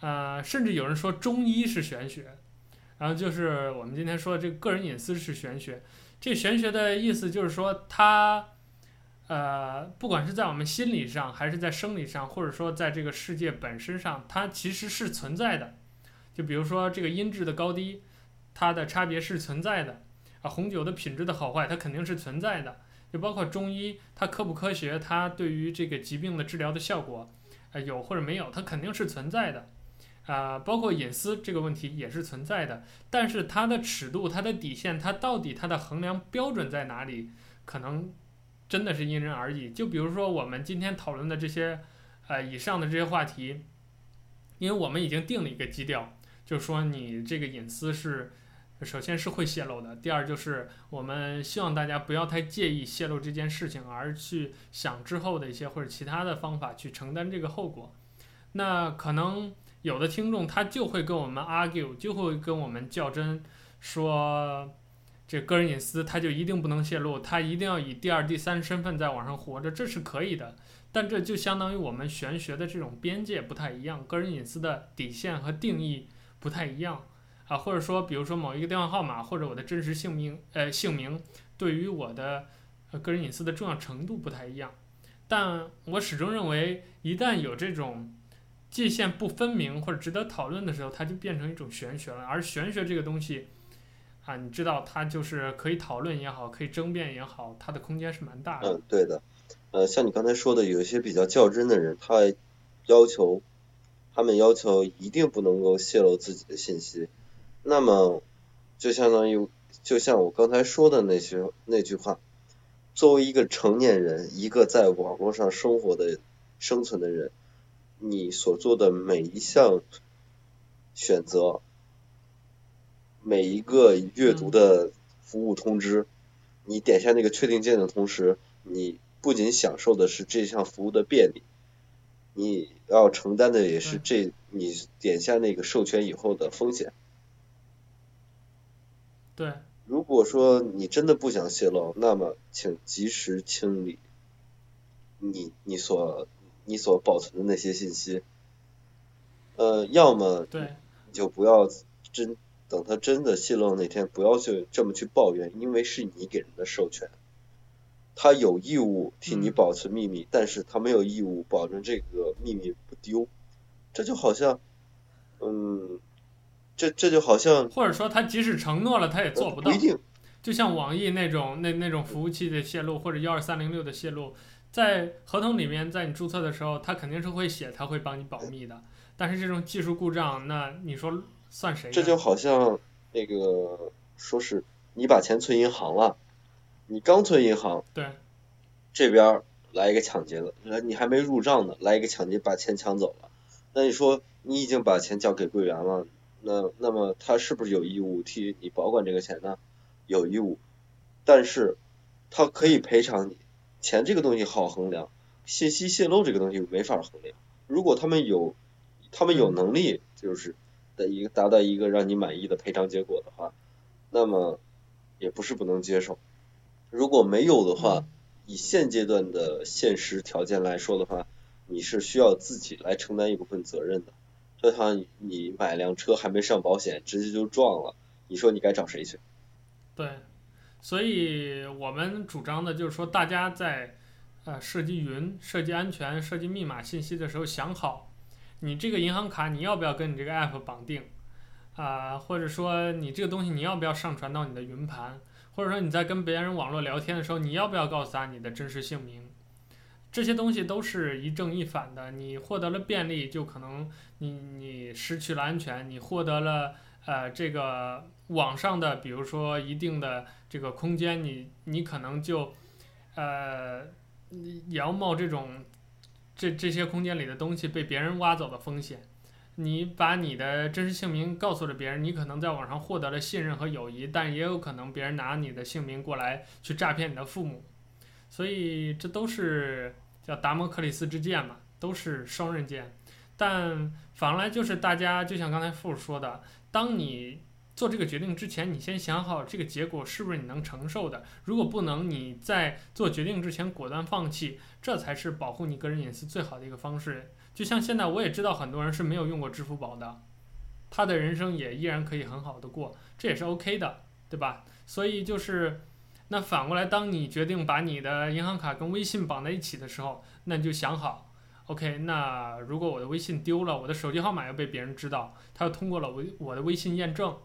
啊、甚至有人说中医是玄学，然后就是我们今天说的这个个人隐私是玄学。这玄学的意思就是说，它，呃，不管是在我们心理上，还是在生理上，或者说在这个世界本身上，它其实是存在的。就比如说这个音质的高低，它的差别是存在的。啊，红酒的品质的好坏，它肯定是存在的。就包括中医，它科不科学，它对于这个疾病的治疗的效果，呃，有或者没有，它肯定是存在的。啊、包括隐私这个问题也是存在的，但是它的尺度、它的底线、它到底它的衡量标准在哪里，可能真的是因人而异。就比如说我们今天讨论的这些，呃，以上的这些话题，因为我们已经定了一个基调，就是说你这个隐私是，首先是会泄露的，第二就是我们希望大家不要太介意泄露这件事情，而去想之后的一些或者其他的方法去承担这个后果。那可能。有的听众他就会跟我们 argue，就会跟我们较真，说这个人隐私他就一定不能泄露，他一定要以第二、第三身份在网上活着，这是可以的。但这就相当于我们玄学的这种边界不太一样，个人隐私的底线和定义不太一样啊，或者说，比如说某一个电话号码或者我的真实姓名，呃，姓名对于我的个人隐私的重要程度不太一样。但我始终认为，一旦有这种。界限不分明或者值得讨论的时候，它就变成一种玄学了。而玄学这个东西，啊，你知道，它就是可以讨论也好，可以争辩也好，它的空间是蛮大的。嗯，对的。呃，像你刚才说的，有一些比较较真的人，他要求，他们要求一定不能够泄露自己的信息。那么，就相当于，就像我刚才说的那些那句话，作为一个成年人，一个在网络上生活的生存的人。你所做的每一项选择，每一个阅读的服务通知，你点下那个确定键的同时，你不仅享受的是这项服务的便利，你要承担的也是这你点下那个授权以后的风险。对。如果说你真的不想泄露，那么请及时清理你你所。你所保存的那些信息，呃，要么你就不要真等他真的泄露那天，不要去这么去抱怨，因为是你给人的授权，他有义务替你保存秘密，嗯、但是他没有义务保证这个秘密不丢，这就好像，嗯，这这就好像，或者说他即使承诺了，他也做不到，不一定，就像网易那种那那种服务器的泄露，或者幺二三零六的泄露。在合同里面，在你注册的时候，他肯定是会写，他会帮你保密的。但是这种技术故障，那你说算谁？这就好像那个说是你把钱存银行了，你刚存银行，对，这边来一个抢劫了，你还没入账呢，来一个抢劫把钱抢走了。那你说你已经把钱交给柜员了，那那么他是不是有义务替你保管这个钱呢？有义务，但是他可以赔偿你。钱这个东西好衡量，信息泄露这个东西没法衡量。如果他们有，他们有能力，就是的一个达到一个让你满意的赔偿结果的话，那么也不是不能接受。如果没有的话，以现阶段的现实条件来说的话，你是需要自己来承担一部分责任的。就像你买辆车还没上保险，直接就撞了，你说你该找谁去？对。所以我们主张的就是说，大家在呃设计云、设计安全、设计密码信息的时候，想好你这个银行卡你要不要跟你这个 app 绑定啊、或者说你这个东西你要不要上传到你的云盘，或者说你在跟别人网络聊天的时候，你要不要告诉他你的真实姓名？这些东西都是一正一反的。你获得了便利，就可能你你失去了安全；你获得了呃这个。网上的，比如说一定的这个空间，你你可能就，呃，也要冒这种这这些空间里的东西被别人挖走的风险。你把你的真实姓名告诉了别人，你可能在网上获得了信任和友谊，但也有可能别人拿你的姓名过来去诈骗你的父母，所以这都是叫达摩克里斯之剑嘛，都是双刃剑。但反过来就是大家就像刚才富说的，当你做这个决定之前，你先想好这个结果是不是你能承受的。如果不能，你在做决定之前果断放弃，这才是保护你个人隐私最好的一个方式。就像现在我也知道很多人是没有用过支付宝的，他的人生也依然可以很好的过，这也是 OK 的，对吧？所以就是，那反过来，当你决定把你的银行卡跟微信绑在一起的时候，那你就想好。OK，那如果我的微信丢了，我的手机号码又被别人知道，他又通过了我我的微信验证，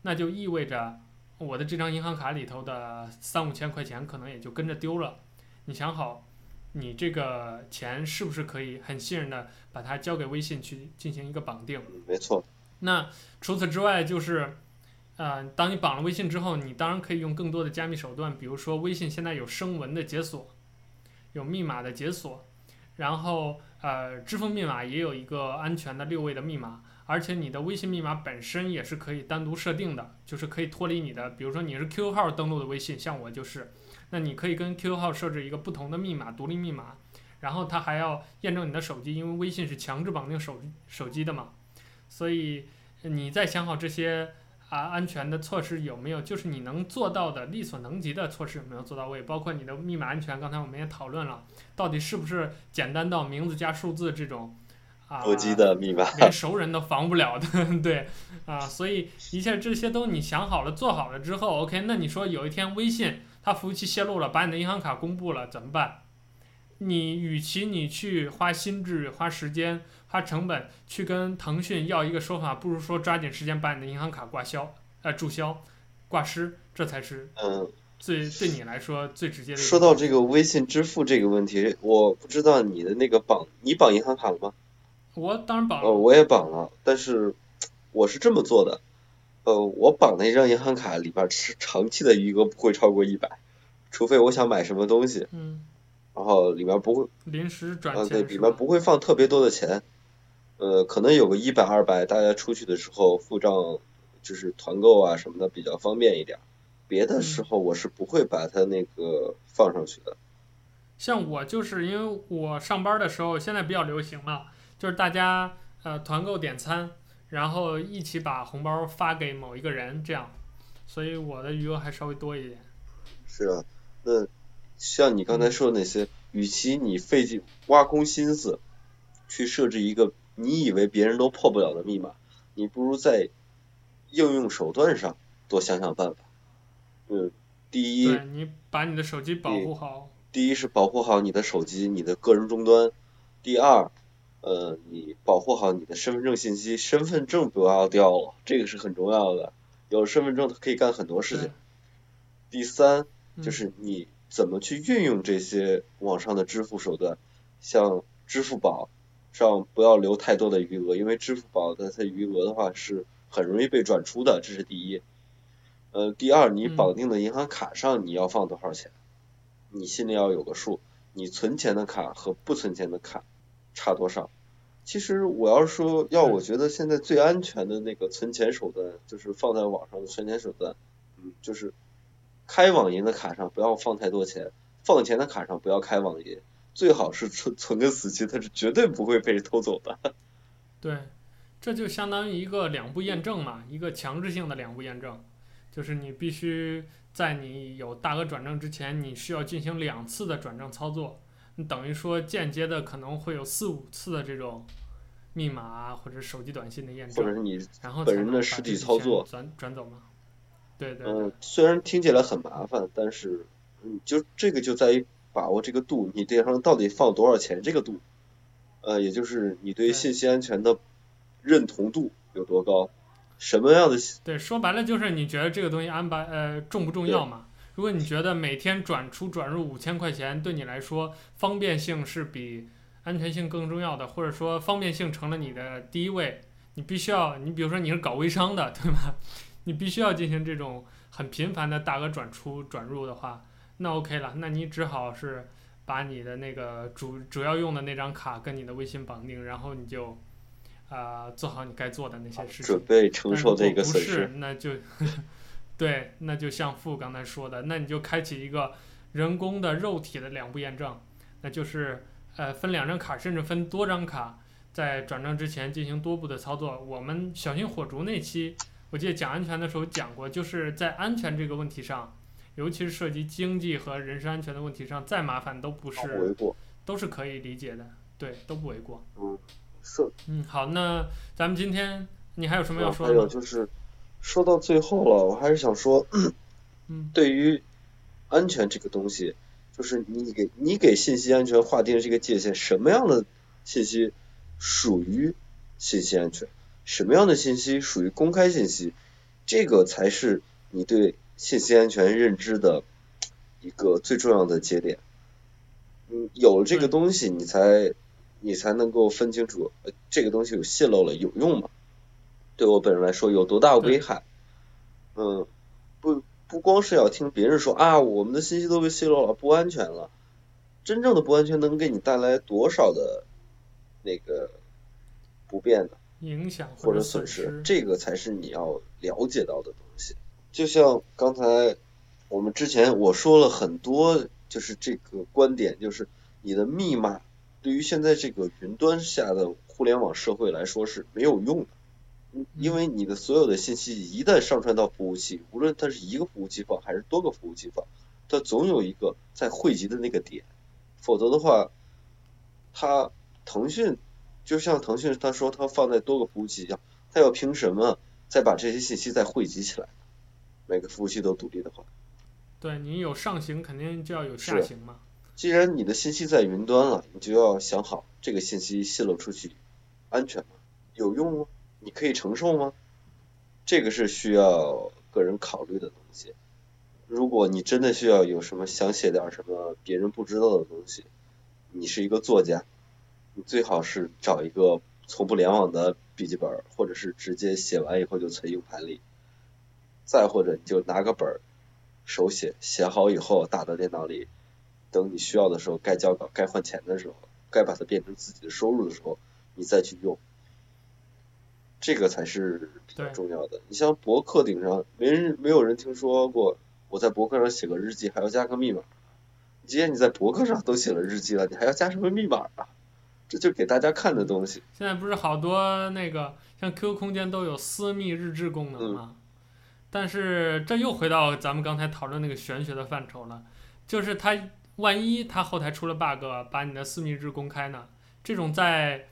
那就意味着我的这张银行卡里头的三五千块钱可能也就跟着丢了。你想好，你这个钱是不是可以很信任的把它交给微信去进行一个绑定？没错。那除此之外，就是，呃，当你绑了微信之后，你当然可以用更多的加密手段，比如说微信现在有声纹的解锁，有密码的解锁。然后，呃，支付密码也有一个安全的六位的密码，而且你的微信密码本身也是可以单独设定的，就是可以脱离你的，比如说你是 QQ 号登录的微信，像我就是，那你可以跟 QQ 号设置一个不同的密码，独立密码，然后它还要验证你的手机，因为微信是强制绑定手手机的嘛，所以你再想好这些。啊，安全的措施有没有？就是你能做到的，力所能及的措施有没有做到位？包括你的密码安全，刚才我们也讨论了，到底是不是简单到名字加数字这种啊？手机的密码，连熟人都防不了的，对啊，所以一切这些都你想好了、做好了之后，OK，那你说有一天微信它服务器泄露了，把你的银行卡公布了，怎么办？你与其你去花心智、花时间。花成本去跟腾讯要一个说法，不如说抓紧时间把你的银行卡挂销，呃，注销、挂失，这才是嗯最对你来说最直接的。说到这个微信支付这个问题，我不知道你的那个绑，你绑银行卡了吗？我当然绑了。呃，我也绑了，但是我是这么做的，呃，我绑的一张银行卡里边是长期的余额不会超过一百，除非我想买什么东西，嗯，然后里面不会临时转钱，呃，对，里面不会放特别多的钱。呃，可能有个一百二百，大家出去的时候付账，就是团购啊什么的比较方便一点。别的时候我是不会把它那个放上去的。嗯、像我就是因为我上班的时候，现在比较流行嘛，就是大家呃团购点餐，然后一起把红包发给某一个人，这样，所以我的余额还稍微多一点。是啊，那像你刚才说的那些，嗯、与其你费劲挖空心思去设置一个。你以为别人都破不了的密码，你不如在应用手段上多想想办法。嗯，第一，你把你的手机保护好。第一是保护好你的手机，你的个人终端。第二，呃，你保护好你的身份证信息，身份证不要掉了，这个是很重要的。有了身份证，它可以干很多事情。第三，就是你怎么去运用这些网上的支付手段，像支付宝。上不要留太多的余额，因为支付宝的它余额的话是很容易被转出的，这是第一。呃，第二，你绑定的银行卡上你要放多少钱，你心里要有个数。你存钱的卡和不存钱的卡差多少？其实我要说，要我觉得现在最安全的那个存钱手段，就是放在网上的存钱手段，嗯，就是开网银的卡上不要放太多钱，放钱的卡上不要开网银。最好是存存个死期，它是绝对不会被偷走的。对，这就相当于一个两步验证嘛，一个强制性的两步验证，就是你必须在你有大额转账之前，你需要进行两次的转账操作。你等于说间接的可能会有四五次的这种密码或者手机短信的验证，或者是你本人的实体操作转转走吗？对对。嗯，虽然听起来很麻烦，但是嗯，就这个就在于。把握这个度，你电商到底放多少钱？这个度，呃，也就是你对信息安全的认同度有多高？什么样的？对，说白了就是你觉得这个东西安排呃重不重要嘛？如果你觉得每天转出转入五千块钱对你来说方便性是比安全性更重要的，或者说方便性成了你的第一位，你必须要，你比如说你是搞微商的，对吧？你必须要进行这种很频繁的大额转出转入的话。那 OK 了，那你只好是把你的那个主主要用的那张卡跟你的微信绑定，然后你就啊、呃，做好你该做的那些事情。准备承受这个损失。不是，那就 对，那就像父刚才说的，那你就开启一个人工的肉体的两步验证，那就是呃分两张卡，甚至分多张卡，在转账之前进行多步的操作。我们小心火烛那期，我记得讲安全的时候讲过，就是在安全这个问题上，尤其是涉及经济和人身安全的问题上，再麻烦都不是，都是可以理解的，对，都不为过。嗯，是。嗯，好，那咱们今天你还有什么要说的？还有就是。说到最后了，我还是想说，嗯，对于安全这个东西，就是你给你给信息安全划定这个界限，什么样的信息属于信息安全，什么样的信息属于公开信息，这个才是你对信息安全认知的一个最重要的节点。嗯，有了这个东西，你才你才能够分清楚，这个东西有泄露了有用吗？对我本人来说有多大危害？嗯，不不光是要听别人说啊，我们的信息都被泄露了，不安全了。真正的不安全能给你带来多少的那个不便的？影响或者损失，这个才是你要了解到的。就像刚才我们之前我说了很多，就是这个观点，就是你的密码对于现在这个云端下的互联网社会来说是没有用的。因为你的所有的信息一旦上传到服务器，无论它是一个服务器放还是多个服务器放，它总有一个在汇集的那个点，否则的话，它腾讯就像腾讯他说他放在多个服务器一样，他要凭什么再把这些信息再汇集起来？每个服务器都独立的话，对你有上行肯定就要有下行嘛。既然你的信息在云端了，你就要想好这个信息泄露出去安全吗？有用吗？你可以承受吗？这个是需要个人考虑的东西。如果你真的需要有什么想写点什么别人不知道的东西，你是一个作家，你最好是找一个从不联网的笔记本，或者是直接写完以后就存硬盘里。再或者你就拿个本儿手写，写好以后打到电脑里，等你需要的时候，该交稿、该换钱的时候，该把它变成自己的收入的时候，你再去用。这个才是比较重要的。你像博客顶上，没人没有人听说过，我在博客上写个日记还要加个密码。既然你在博客上都写了日记了，你还要加什么密码啊？这就给大家看的东西。现在不是好多那个像 QQ 空间都有私密日志功能吗？但是这又回到咱们刚才讨论那个玄学的范畴了，就是它万一它后台出了 bug，把你的私密日公开呢？这种在。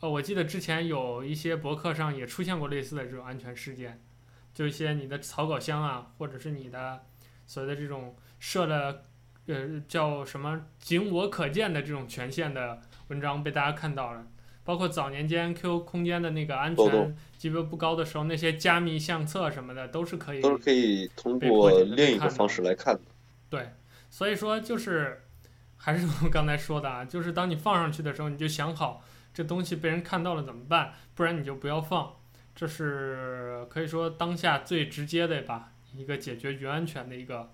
呃，我记得之前有一些博客上也出现过类似的这种安全事件，就一些你的草稿箱啊，或者是你的所谓的这种设了呃叫什么“仅我可见”的这种权限的文章被大家看到了，包括早年间 QQ 空间的那个安全级别不高的时候，那些加密相册什么的都是可以都是可以通过另一个方式来看的。对，所以说就是还是我刚才说的啊，就是当你放上去的时候，你就想好。这东西被人看到了怎么办？不然你就不要放。这是可以说当下最直接的吧，一个解决云安全的一个，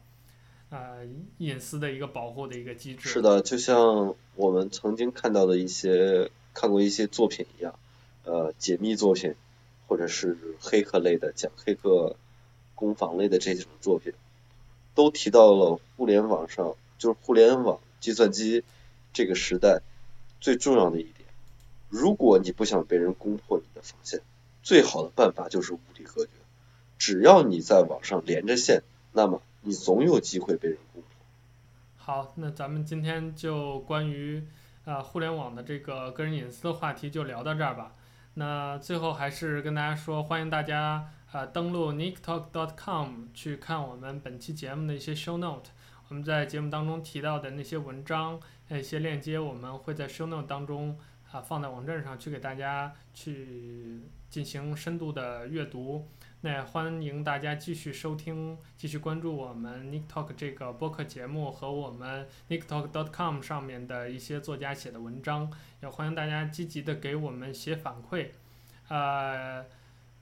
呃，隐私的一个保护的一个机制。是的，就像我们曾经看到的一些看过一些作品一样，呃，解密作品，或者是黑客类的讲黑客攻防类的这种作品，都提到了互联网上就是互联网计算机这个时代最重要的一点。如果你不想被人攻破你的防线，最好的办法就是物理隔绝。只要你在网上连着线，那么你总有机会被人攻破。好，那咱们今天就关于呃、互联网的这个个人隐私的话题就聊到这儿吧。那最后还是跟大家说，欢迎大家、呃、登录 nicktalk.com 去看我们本期节目的一些 show note。我们在节目当中提到的那些文章、那些链接，我们会在 show note 当中。啊，放在网站上去给大家去进行深度的阅读。那也欢迎大家继续收听、继续关注我们 Nick Talk 这个播客节目和我们 nicktalk.com 上面的一些作家写的文章。也欢迎大家积极的给我们写反馈。呃，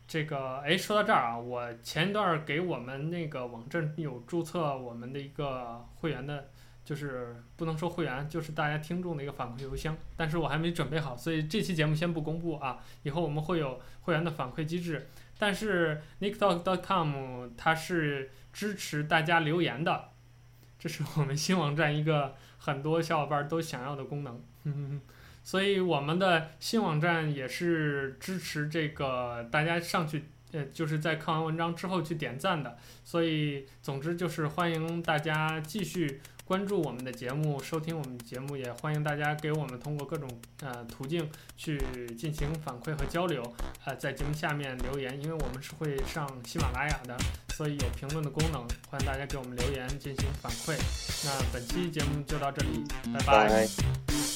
这个哎，说到这儿啊，我前一段给我们那个网站有注册我们的一个会员的就是不能说会员，就是大家听众的一个反馈邮箱，但是我还没准备好，所以这期节目先不公布啊。以后我们会有会员的反馈机制，但是 nicktalk.com 它是支持大家留言的，这是我们新网站一个很多小伙伴都想要的功能。所以我们的新网站也是支持这个大家上去。呃，就是在看完文章之后去点赞的，所以总之就是欢迎大家继续关注我们的节目，收听我们节目，也欢迎大家给我们通过各种呃途径去进行反馈和交流，呃，在节目下面留言，因为我们是会上喜马拉雅的，所以有评论的功能，欢迎大家给我们留言进行反馈。那本期节目就到这里，拜。拜。